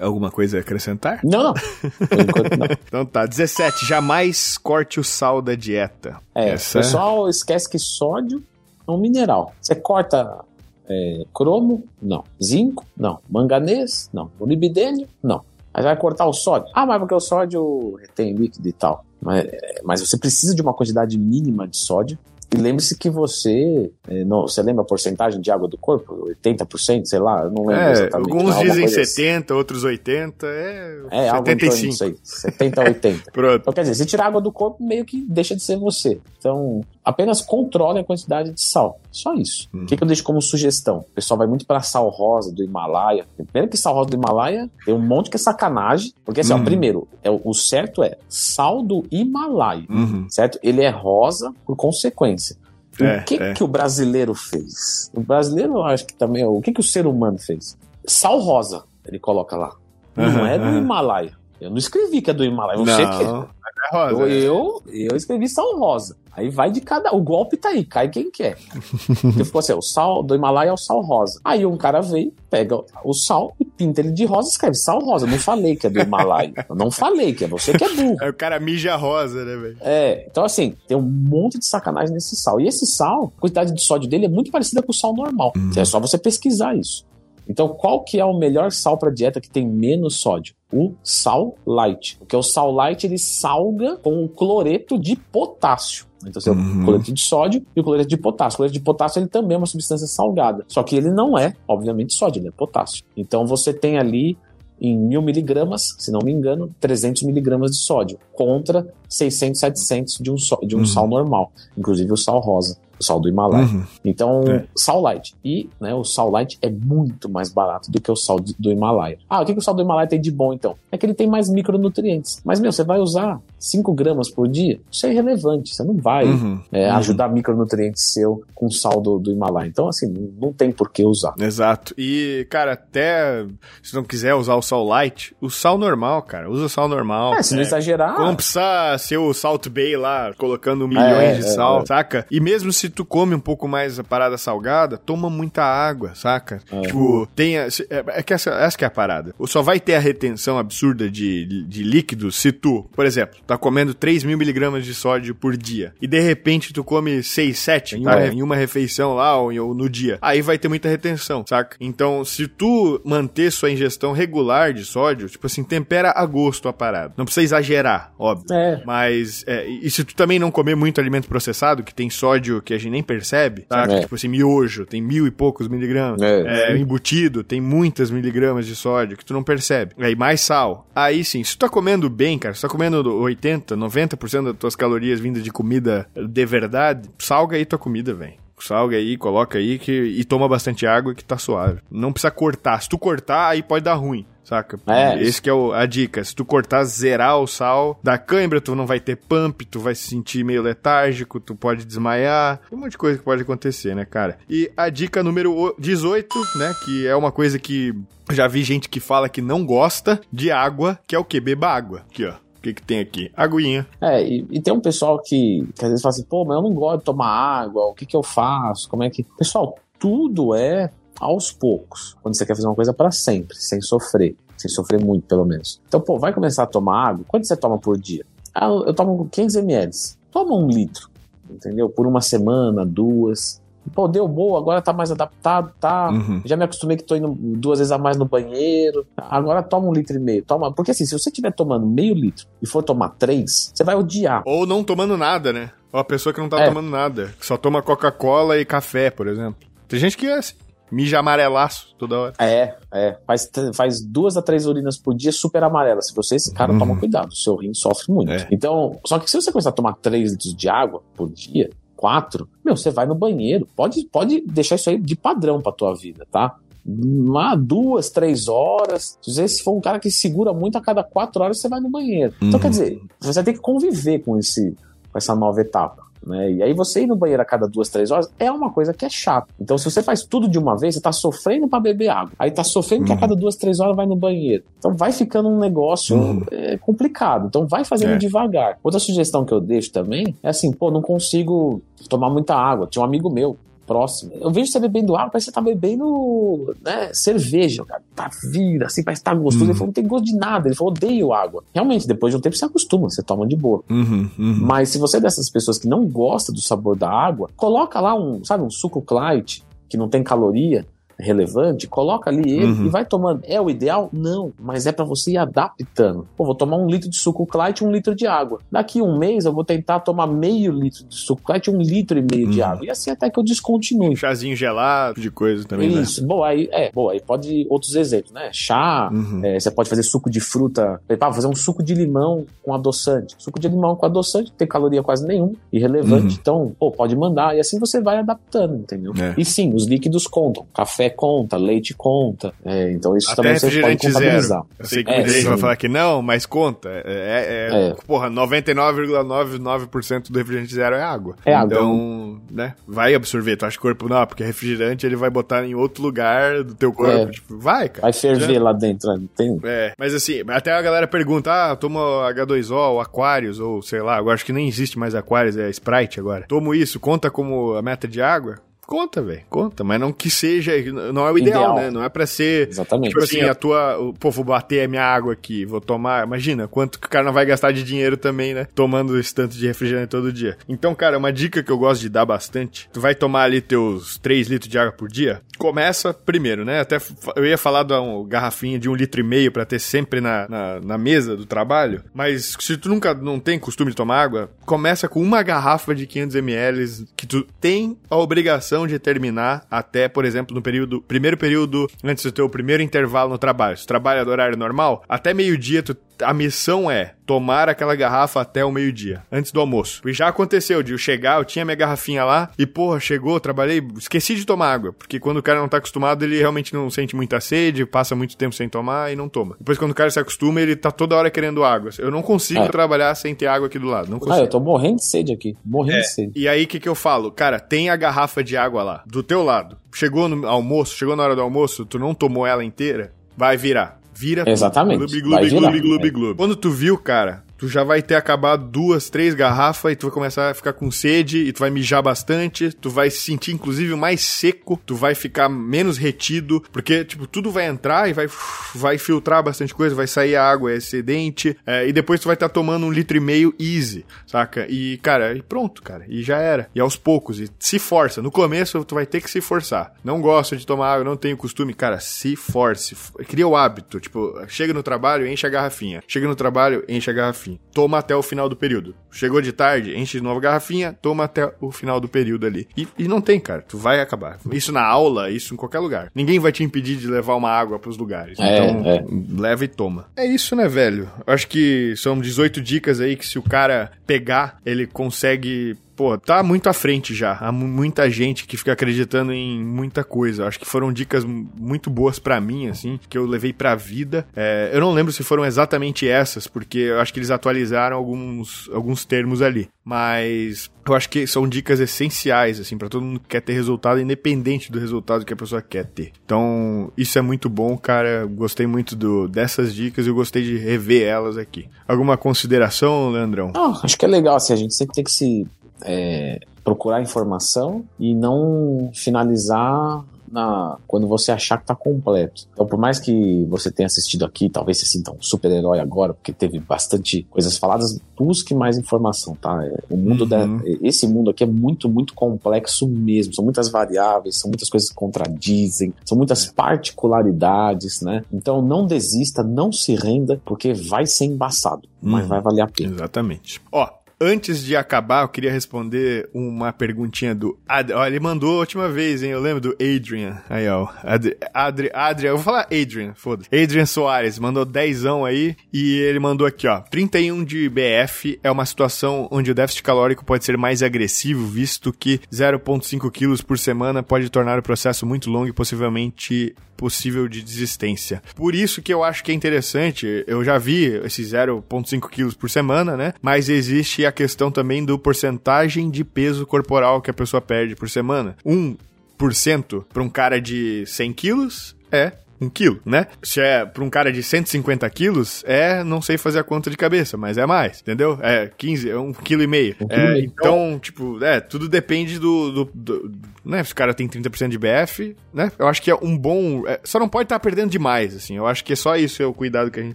Alguma coisa a acrescentar? Não, não. Por enquanto, não. [LAUGHS] Então tá, 17. Jamais corte o sal da dieta. É, Essa- o pessoal esquece que sódio é um mineral. Você corta é, cromo? Não. Zinco? Não. Manganês? Não. Molibdênio? Não. Aí vai cortar o sódio? Ah, mas porque o sódio retém líquido e tal. Mas, é, mas você precisa de uma quantidade mínima de sódio. E lembre-se que você. é, não, você lembra a porcentagem de água do corpo? 80%, sei lá, eu não lembro É, exatamente. alguns dizem coisa assim. 70, outros 80, é, É, algo em torno 75. disso aí. 70 a 80. [LAUGHS] Pronto. Então, quer dizer, se tirar água do corpo, meio que deixa de ser você. Então, apenas controle a quantidade de sal. Só isso. Hum. O que, que eu deixo como sugestão? O pessoal vai muito pra sal rosa do Himalaia. Primeiro que sal rosa do Himalaia tem um monte que é sacanagem. Porque, assim, ó, Hum. primeiro, é, o o certo é sal do Himalaia. Uhum. Certo? Ele é rosa por consequência. O É, que, é. que o brasileiro fez? O brasileiro, eu acho que também. O que, que o ser humano fez? Sal rosa, ele coloca lá. Não Aham, é do aham. Himalaia. Eu não escrevi que é do Himalaia. Eu sei que é. Não, é rosa. Eu, eu, eu escrevi sal rosa. Aí vai de cada. O golpe tá aí, cai quem quer. [LAUGHS] Porque ficou assim: o sal do Himalaia é o sal rosa. Aí um cara vem, pega o sal e pinta ele de rosa e escreve sal rosa. Eu não falei que é do Himalaia. Eu não falei que é você que é burro. Aí o cara mija rosa, né, velho? É, então assim, tem um monte de sacanagem nesse sal. E esse sal, a quantidade de sódio dele é muito parecida com o sal normal. É só você pesquisar isso. Então, qual que é o melhor sal para dieta que tem menos sódio? O sal light. Porque o sal light ele salga com o cloreto de potássio. Então, você tem Uhum. o cloreto de sódio e o cloreto de potássio. O cloreto de potássio ele também é uma substância salgada. Só que ele não é, obviamente, sódio, ele é potássio. Então, você tem ali em mil miligramas, se não me engano, 300 miligramas de sódio, contra 600, 700 de um, só- de um Uhum. sal normal, inclusive o sal rosa. O sal do Himalaia. Uhum. Então, é. sal light. E né, o sal light é muito mais barato do que o sal do Himalaia. Ah, o que, que o sal do Himalaia tem de bom então? É que ele tem mais micronutrientes. Mas, meu, você vai usar 5 gramas por dia? Isso é irrelevante. Você não vai uhum. É, uhum. ajudar micronutrientes seu com sal do, do Himalaia. Então, assim, não tem por que usar. Exato. E, cara, até se não quiser usar o sal light, o sal normal, cara, usa o sal normal. É, se não exagerar. Não precisa ser o Salt Bay lá, colocando milhões é, de é, sal, é, saca? E mesmo se tu come um pouco mais a parada salgada, toma muita água, saca? É. Tipo, tem. A, é, é, que essa, essa que é a parada. Só vai ter a retenção absurda de, de, de líquidos se tu, por exemplo, tá comendo 3 mil miligramas de sódio por dia. E de repente tu come 6, 7 em, uma, em uma refeição lá ou, ou no dia. Aí vai ter muita retenção, saca? Então, se tu manter sua ingestão regular de sódio, tipo assim, tempera a gosto a parada. Não precisa exagerar, óbvio. É. Mas, é, e se tu também não comer muito alimento processado, que tem sódio que a gente nem percebe, tá? É. Tipo assim, miojo, tem mil e poucos miligramas. É. é embutido, tem muitas miligramas de sódio que tu não percebe. Aí mais sal. Aí sim, se tu tá comendo bem, cara, se tu tá comendo 80, 90% das tuas calorias vindas de comida de verdade, salga aí tua comida, velho salga aí, coloca aí que, e toma bastante água que tá suave. Não precisa cortar. Se tu cortar, aí pode dar ruim. Saca? É. Esse que é o, a dica. Se tu cortar, zerar o sal da cãibra, tu não vai ter pump, tu vai se sentir meio letárgico, tu pode desmaiar. Tem um monte de coisa que pode acontecer, né, cara? E a dica número 18, né, que é uma coisa que já vi gente que fala que não gosta de água, que é o que? Beba água. Aqui, ó. O que, que tem aqui? Aguinha. É, e, e, tem um pessoal que, que às vezes fala assim, pô, mas eu não gosto de tomar água, o que que eu faço? Como é que. Pessoal, tudo é aos poucos. Quando você quer fazer uma coisa para sempre, sem sofrer. Sem sofrer muito, pelo menos. Então, pô, vai começar a tomar água. Quanto você toma por dia? Ah, eu tomo 500 ml. Toma um litro, entendeu? Por uma semana, duas. Pô, deu boa, agora tá mais adaptado, tá? Uhum. Já me acostumei que tô indo duas vezes a mais no banheiro. Agora toma um litro e meio. Toma. Porque assim, se você estiver tomando meio litro e for tomar três, você vai odiar. Ou não tomando nada, né? Ou a pessoa que não tá é. tomando nada. Que só toma Coca-Cola e café, por exemplo. Tem gente que é assim. Mija amarelaço toda hora. É, é. Faz, faz duas a três urinas por dia super amarelas. Se você, esse cara, uhum. toma cuidado. Seu rim sofre muito. É. Então, só que se você começar a tomar três litros de água por dia, quatro, meu, você vai no banheiro. Pode, pode deixar isso aí de padrão pra tua vida, tá? Uma, duas, três horas. Se você for um cara que segura muito, a cada quatro horas você vai no banheiro. Então, uhum. Quer dizer, você vai ter que conviver com, esse, com essa nova etapa. Né? E aí você ir no banheiro a cada duas, três horas é uma coisa que é chata. Então, se você faz tudo de uma vez, você tá sofrendo para beber água. Aí tá sofrendo uhum. que a uhum. cada duas, três horas vai no banheiro. Então vai ficando um negócio uhum. é, complicado. Então vai fazendo é. devagar. Outra sugestão que eu deixo também é assim, pô, não consigo tomar muita água. Tinha um amigo meu, próximo. Eu vejo você bebendo água, parece que você tá bebendo né, cerveja, cara. Tá vida, assim, parece que tá gostoso. Uhum. Ele falou, não tem gosto de nada. Ele falou, odeio água. Realmente, depois de um tempo você acostuma, você toma de boa. Uhum, uhum. Mas se você é dessas pessoas que não gosta do sabor da água, coloca lá um, sabe, um suco Clyde, que não tem caloria, relevante, coloca ali ele uhum. e vai tomando. É o ideal? Não, mas é para você ir adaptando. Pô, vou tomar um litro de suco Clyde e um litro de água. Daqui um mês eu vou tentar tomar meio litro de suco Clyde e um litro e meio uhum. de água. E assim até que eu descontinue. Chazinho gelado, de coisa também, né? Isso, né? boa, aí, é, boa, aí pode outros exemplos, né? Chá, uhum. é, você pode fazer suco de fruta, ah, fazer um suco de limão com adoçante. Suco de limão com adoçante não tem caloria quase nenhuma, irrelevante. Uhum. Então, pô, pode mandar. E assim você vai adaptando, entendeu? É. E sim, os líquidos contam. Café conta, leite conta. É, então isso Até também você pode contabilizar. Zero. Eu sei que é, gente vai falar que não, mas conta. É, é, é, é. porra, 99,99% do refrigerante zero é água. É água. Então, né, vai absorver. Tu acha que o corpo não, porque refrigerante ele vai botar em outro lugar do teu corpo. É. Tipo, vai, cara. Vai ferver já... lá dentro, né? tem. É, mas assim, até a galera pergunta, ah, toma H2O, Aquarius, ou sei lá, agora acho que nem existe mais Aquarius, é Sprite agora. Tomo isso, conta como a meta de água? Conta, velho. Conta, mas não que seja. Não é o ideal, ideal. né? Não é pra ser. Exatamente. Tipo assim, a tua. O, pô, vou bater a minha água aqui, vou tomar. Imagina quanto que o cara não vai gastar de dinheiro também, né? Tomando esse tanto de refrigerante todo dia. Então, cara, uma dica que eu gosto de dar bastante: tu vai tomar ali teus 3 litros de água por dia. Começa primeiro, né? Até eu ia falar de uma garrafinha de um litro e meio pra ter sempre na, na, na mesa do trabalho. Mas se tu nunca não tem costume de tomar água, começa com uma garrafa de 500 ml que tu tem a obrigação de terminar até, por exemplo, no período, primeiro período antes do teu primeiro intervalo no trabalho. Se trabalha do horário normal, até meio-dia tu a missão é tomar aquela garrafa até o meio-dia, antes do almoço. E já aconteceu de eu chegar, eu tinha minha garrafinha lá e, porra, chegou, trabalhei, esqueci de tomar água. Porque quando o cara não tá acostumado, ele realmente não sente muita sede, passa muito tempo sem tomar e não toma. Depois, quando o cara se acostuma, ele tá toda hora querendo água. Eu não consigo é. trabalhar sem ter água aqui do lado. Não consigo. Ah, eu tô morrendo de sede aqui. Morrendo é. de sede. E aí, o que, que eu falo? Cara, tem a garrafa de água lá, do teu lado. Chegou no almoço, chegou na hora do almoço, tu não tomou ela inteira, vai virar. Vira Exatamente. Gloob, gloob, gloob, gloob, gloob. Quando tu viu, cara, tu já vai ter acabado duas, três garrafas e tu vai começar a ficar com sede e tu vai mijar bastante, tu vai se sentir inclusive mais seco, tu vai ficar menos retido, porque, tipo, tudo vai entrar e vai, vai filtrar bastante coisa, vai sair a água excedente, é, e depois tu vai estar tá tomando um litro e meio easy, saca? E, cara, e pronto, cara, e já era. E aos poucos, e se força. No começo tu vai ter que se forçar. Não gosto de tomar água, não tenho costume, cara, se force. Cria o hábito, tipo, chega no trabalho, enche a garrafinha. Chega no trabalho, enche a garrafinha toma até o final do período. Chegou de tarde, enche de nova garrafinha, toma até o final do período ali. E, e não tem, cara, tu vai acabar. Isso na aula, isso em qualquer lugar. Ninguém vai te impedir de levar uma água pros lugares. É, então, é. leva e toma. É isso, né, velho? Acho que são 18 dicas aí que se o cara pegar, ele consegue pô, tá muito à frente já. Há muita gente que fica acreditando em muita coisa. Acho que foram dicas muito boas para mim, assim, que eu levei pra vida. É, eu não lembro se foram exatamente essas, porque eu acho que eles atualizaram alguns, alguns termos ali. Mas eu acho que são dicas essenciais, assim, para todo mundo que quer ter resultado, independente do resultado que a pessoa quer ter. Então, isso é muito bom, cara. Gostei muito do, dessas dicas e eu gostei de rever elas aqui. Alguma consideração, Leandrão? Não, acho que é legal, assim, a gente sempre tem que se é, procurar informação e não finalizar na, quando você achar que está completo. Então, por mais que você tenha assistido aqui, talvez você sinta um super-herói agora, porque teve bastante coisas faladas, busque mais informação, tá? É, o mundo uhum. da, esse mundo aqui é muito, muito complexo mesmo. São muitas variáveis, são muitas coisas que contradizem, são muitas particularidades, né? Então, não desista, não se renda, porque vai ser embaçado, mas uhum. vai valer a pena. Exatamente. Ó, Antes de acabar, eu queria responder uma perguntinha do Ad... Ó, ele mandou a última vez, hein? Eu lembro do Adrian. Aí, ó. Ad... Adri... Adrian, eu vou falar Adrian, foda-se. Adrian Soares mandou dezão aí e ele mandou aqui, ó. 31 de BF é uma situação onde o déficit calórico pode ser mais agressivo, visto que 0,5 quilos por semana pode tornar o processo muito longo e possivelmente possível de desistência. Por isso que eu acho que é interessante, eu já vi esses 0,5 quilos por semana, né? Mas existe a questão também do porcentagem de peso corporal que a pessoa perde por semana. 1% para um cara de 100 quilos é um quilo, né? Se é pra um cara de 150 quilos, é, não sei fazer a conta de cabeça, mas é mais, entendeu? É 15, é um quilo e meio. Um é, meio. Então, tipo, é, tudo depende do, do, do, né? Se o cara tem 30% de BF, né? Eu acho que é um bom, é, só não pode estar tá perdendo demais, assim. Eu acho que é só isso é o cuidado que a gente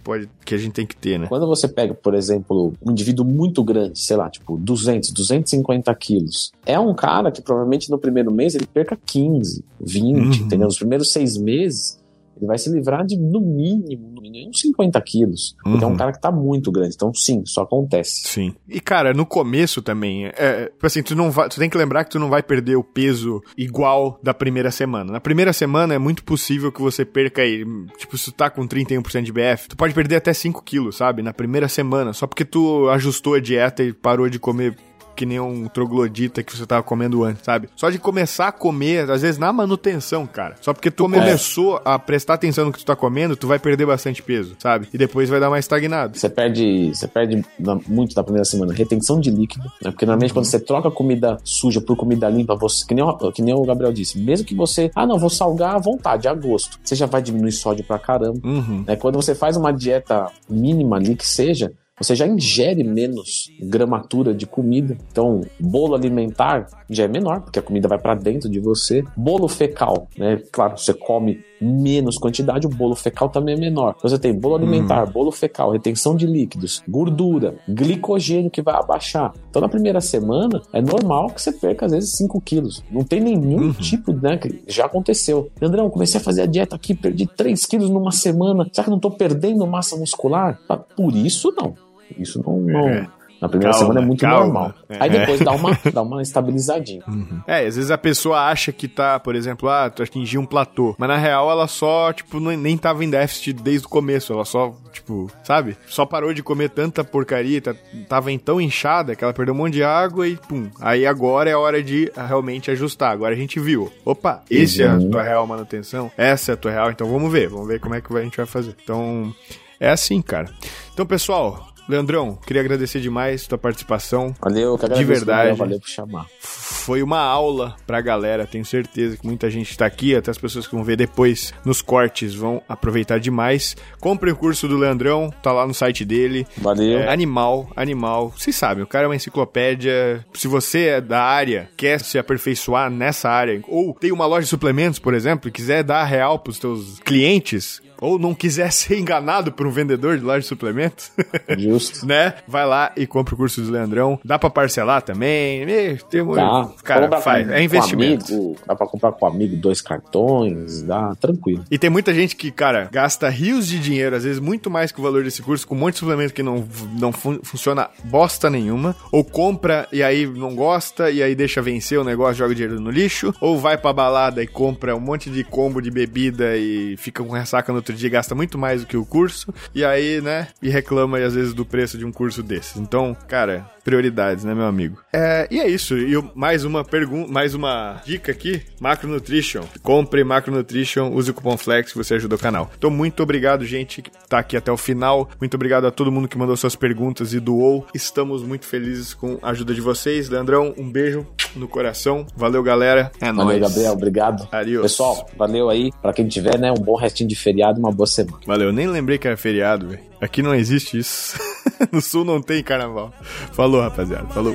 pode, que a gente tem que ter, né? Quando você pega, por exemplo, um indivíduo muito grande, sei lá, tipo 200, 250 quilos, é um cara que provavelmente no primeiro mês ele perca 15, 20, uhum. entendeu? Nos primeiros seis meses ele vai se livrar de, no mínimo, no mínimo, uns 50 quilos. Uhum. Porque é um cara que tá muito grande. Então, sim, isso acontece. Sim. E, cara, no começo também, é, tipo assim, tu não vai, tu tem que lembrar que tu não vai perder o peso igual da primeira semana. Na primeira semana é muito possível que você perca aí, tipo, se tu tá com 31% de BF, tu pode perder até 5 quilos, sabe? Na primeira semana, só porque tu ajustou a dieta e parou de comer que nem um troglodita que você tava comendo antes, sabe? Só de começar a comer, às vezes na manutenção, cara. Só porque tu é. começou a prestar atenção no que tu tá comendo, tu vai perder bastante peso, sabe? E depois vai dar mais estagnado. Você perde, você perde muito na primeira semana retenção de líquido, né? Porque normalmente uhum. quando você troca comida suja por comida limpa, você, que nem, o, que nem o Gabriel disse, mesmo que você, ah, não, vou salgar à vontade, a gosto, você já vai diminuir sódio pra caramba. Uhum. Né? Quando você faz uma dieta mínima ali que seja, você já ingere menos gramatura de comida. Então, bolo alimentar já é menor, porque a comida vai para dentro de você. Bolo fecal, né? Claro, você come menos quantidade, o bolo fecal também é menor. Então, você tem bolo alimentar, hum. bolo fecal, retenção de líquidos, gordura, glicogênio que vai abaixar. Então, na primeira semana, é normal que você perca às vezes 5 quilos. Não tem nenhum uhum. tipo, né? Que já aconteceu. André, eu comecei a fazer a dieta aqui, perdi 3 quilos numa semana. Será que não tô perdendo massa muscular? Por isso, não. Isso não, não, é. Na primeira Calma, semana é muito calma. normal. É. Aí depois dá uma, dá uma [LAUGHS] estabilizadinha. É, às vezes a pessoa acha que tá, por exemplo, ah, tu atingiu um platô. Mas na real ela só, tipo, nem tava em déficit desde o começo. Ela só, tipo, sabe? Só parou de comer tanta porcaria, tá- tava tão inchada que ela perdeu um monte de água e pum. Aí agora é a hora de realmente ajustar. Agora a gente viu. Opa, esse é a Uhum. tua real manutenção, essa é a tua real, então vamos ver, vamos ver como é que a gente vai fazer. Então, é assim, cara. Então, pessoal, Leandrão, queria agradecer demais tua participação. Valeu, que De verdade. Valeu por chamar. Foi uma aula pra galera, tenho certeza que muita gente tá aqui, até as pessoas que vão ver depois nos cortes vão aproveitar demais. Compre o curso do Leandrão, tá lá no site dele. Valeu. É, animal, animal. Vocês sabem, o cara é uma enciclopédia. Se você é da área, quer se aperfeiçoar nessa área, ou tem uma loja de suplementos, por exemplo, e quiser dar real pros teus clientes, ou não quiser [LAUGHS] ser enganado por um vendedor de loja de suplementos, [LAUGHS] Justo. né? Vai lá e compra o curso do Leandrão. Dá pra parcelar também. Tem um... Dá. Cara, faz. com- É investimento. Com amigo, dá pra comprar com amigo dois cartões, dá tranquilo. E tem muita gente que, cara, gasta rios de dinheiro, às vezes muito mais que o valor desse curso, com um monte de suplemento que não, não fun- funciona bosta nenhuma. Ou compra e aí não gosta, e aí deixa vencer o negócio, joga dinheiro no lixo. Ou vai pra balada e compra um monte de combo de bebida e fica com ressaca no outro dia, gasta muito mais do que o curso. E aí, né, e reclama às vezes do preço de um curso desses. Então, cara, prioridades, né, meu amigo? É, e é isso. E eu- mais uma pergunta, mais uma dica aqui: Macronutrition. Compre Macronutrition, use o cupom FLEX você ajuda o canal. Então, muito obrigado, gente, que tá aqui até o final. Muito obrigado a todo mundo que mandou suas perguntas e doou. Estamos muito felizes com a ajuda de vocês. Leandrão, um beijo no coração. Valeu, galera. É Valeu, nóis. Gabriel, obrigado. Adiós. Pessoal, valeu aí. Pra quem tiver, né, um bom restinho de feriado e uma boa semana. Valeu, nem lembrei que era feriado, velho. Aqui não existe isso. [LAUGHS] no sul não tem carnaval. Falou, rapaziada. Falou.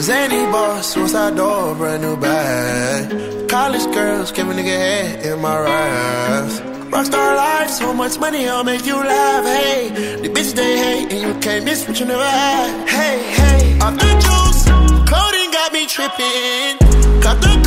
Zany boss, suicide door, brand new bag. College girls, give a nigga head in my raps. Rockstar life, so much money, I'll make you laugh. Hey, the bitch they hate, and you can't miss what you never had. Hey, hey, off the juice, clothing got me tripping. Got the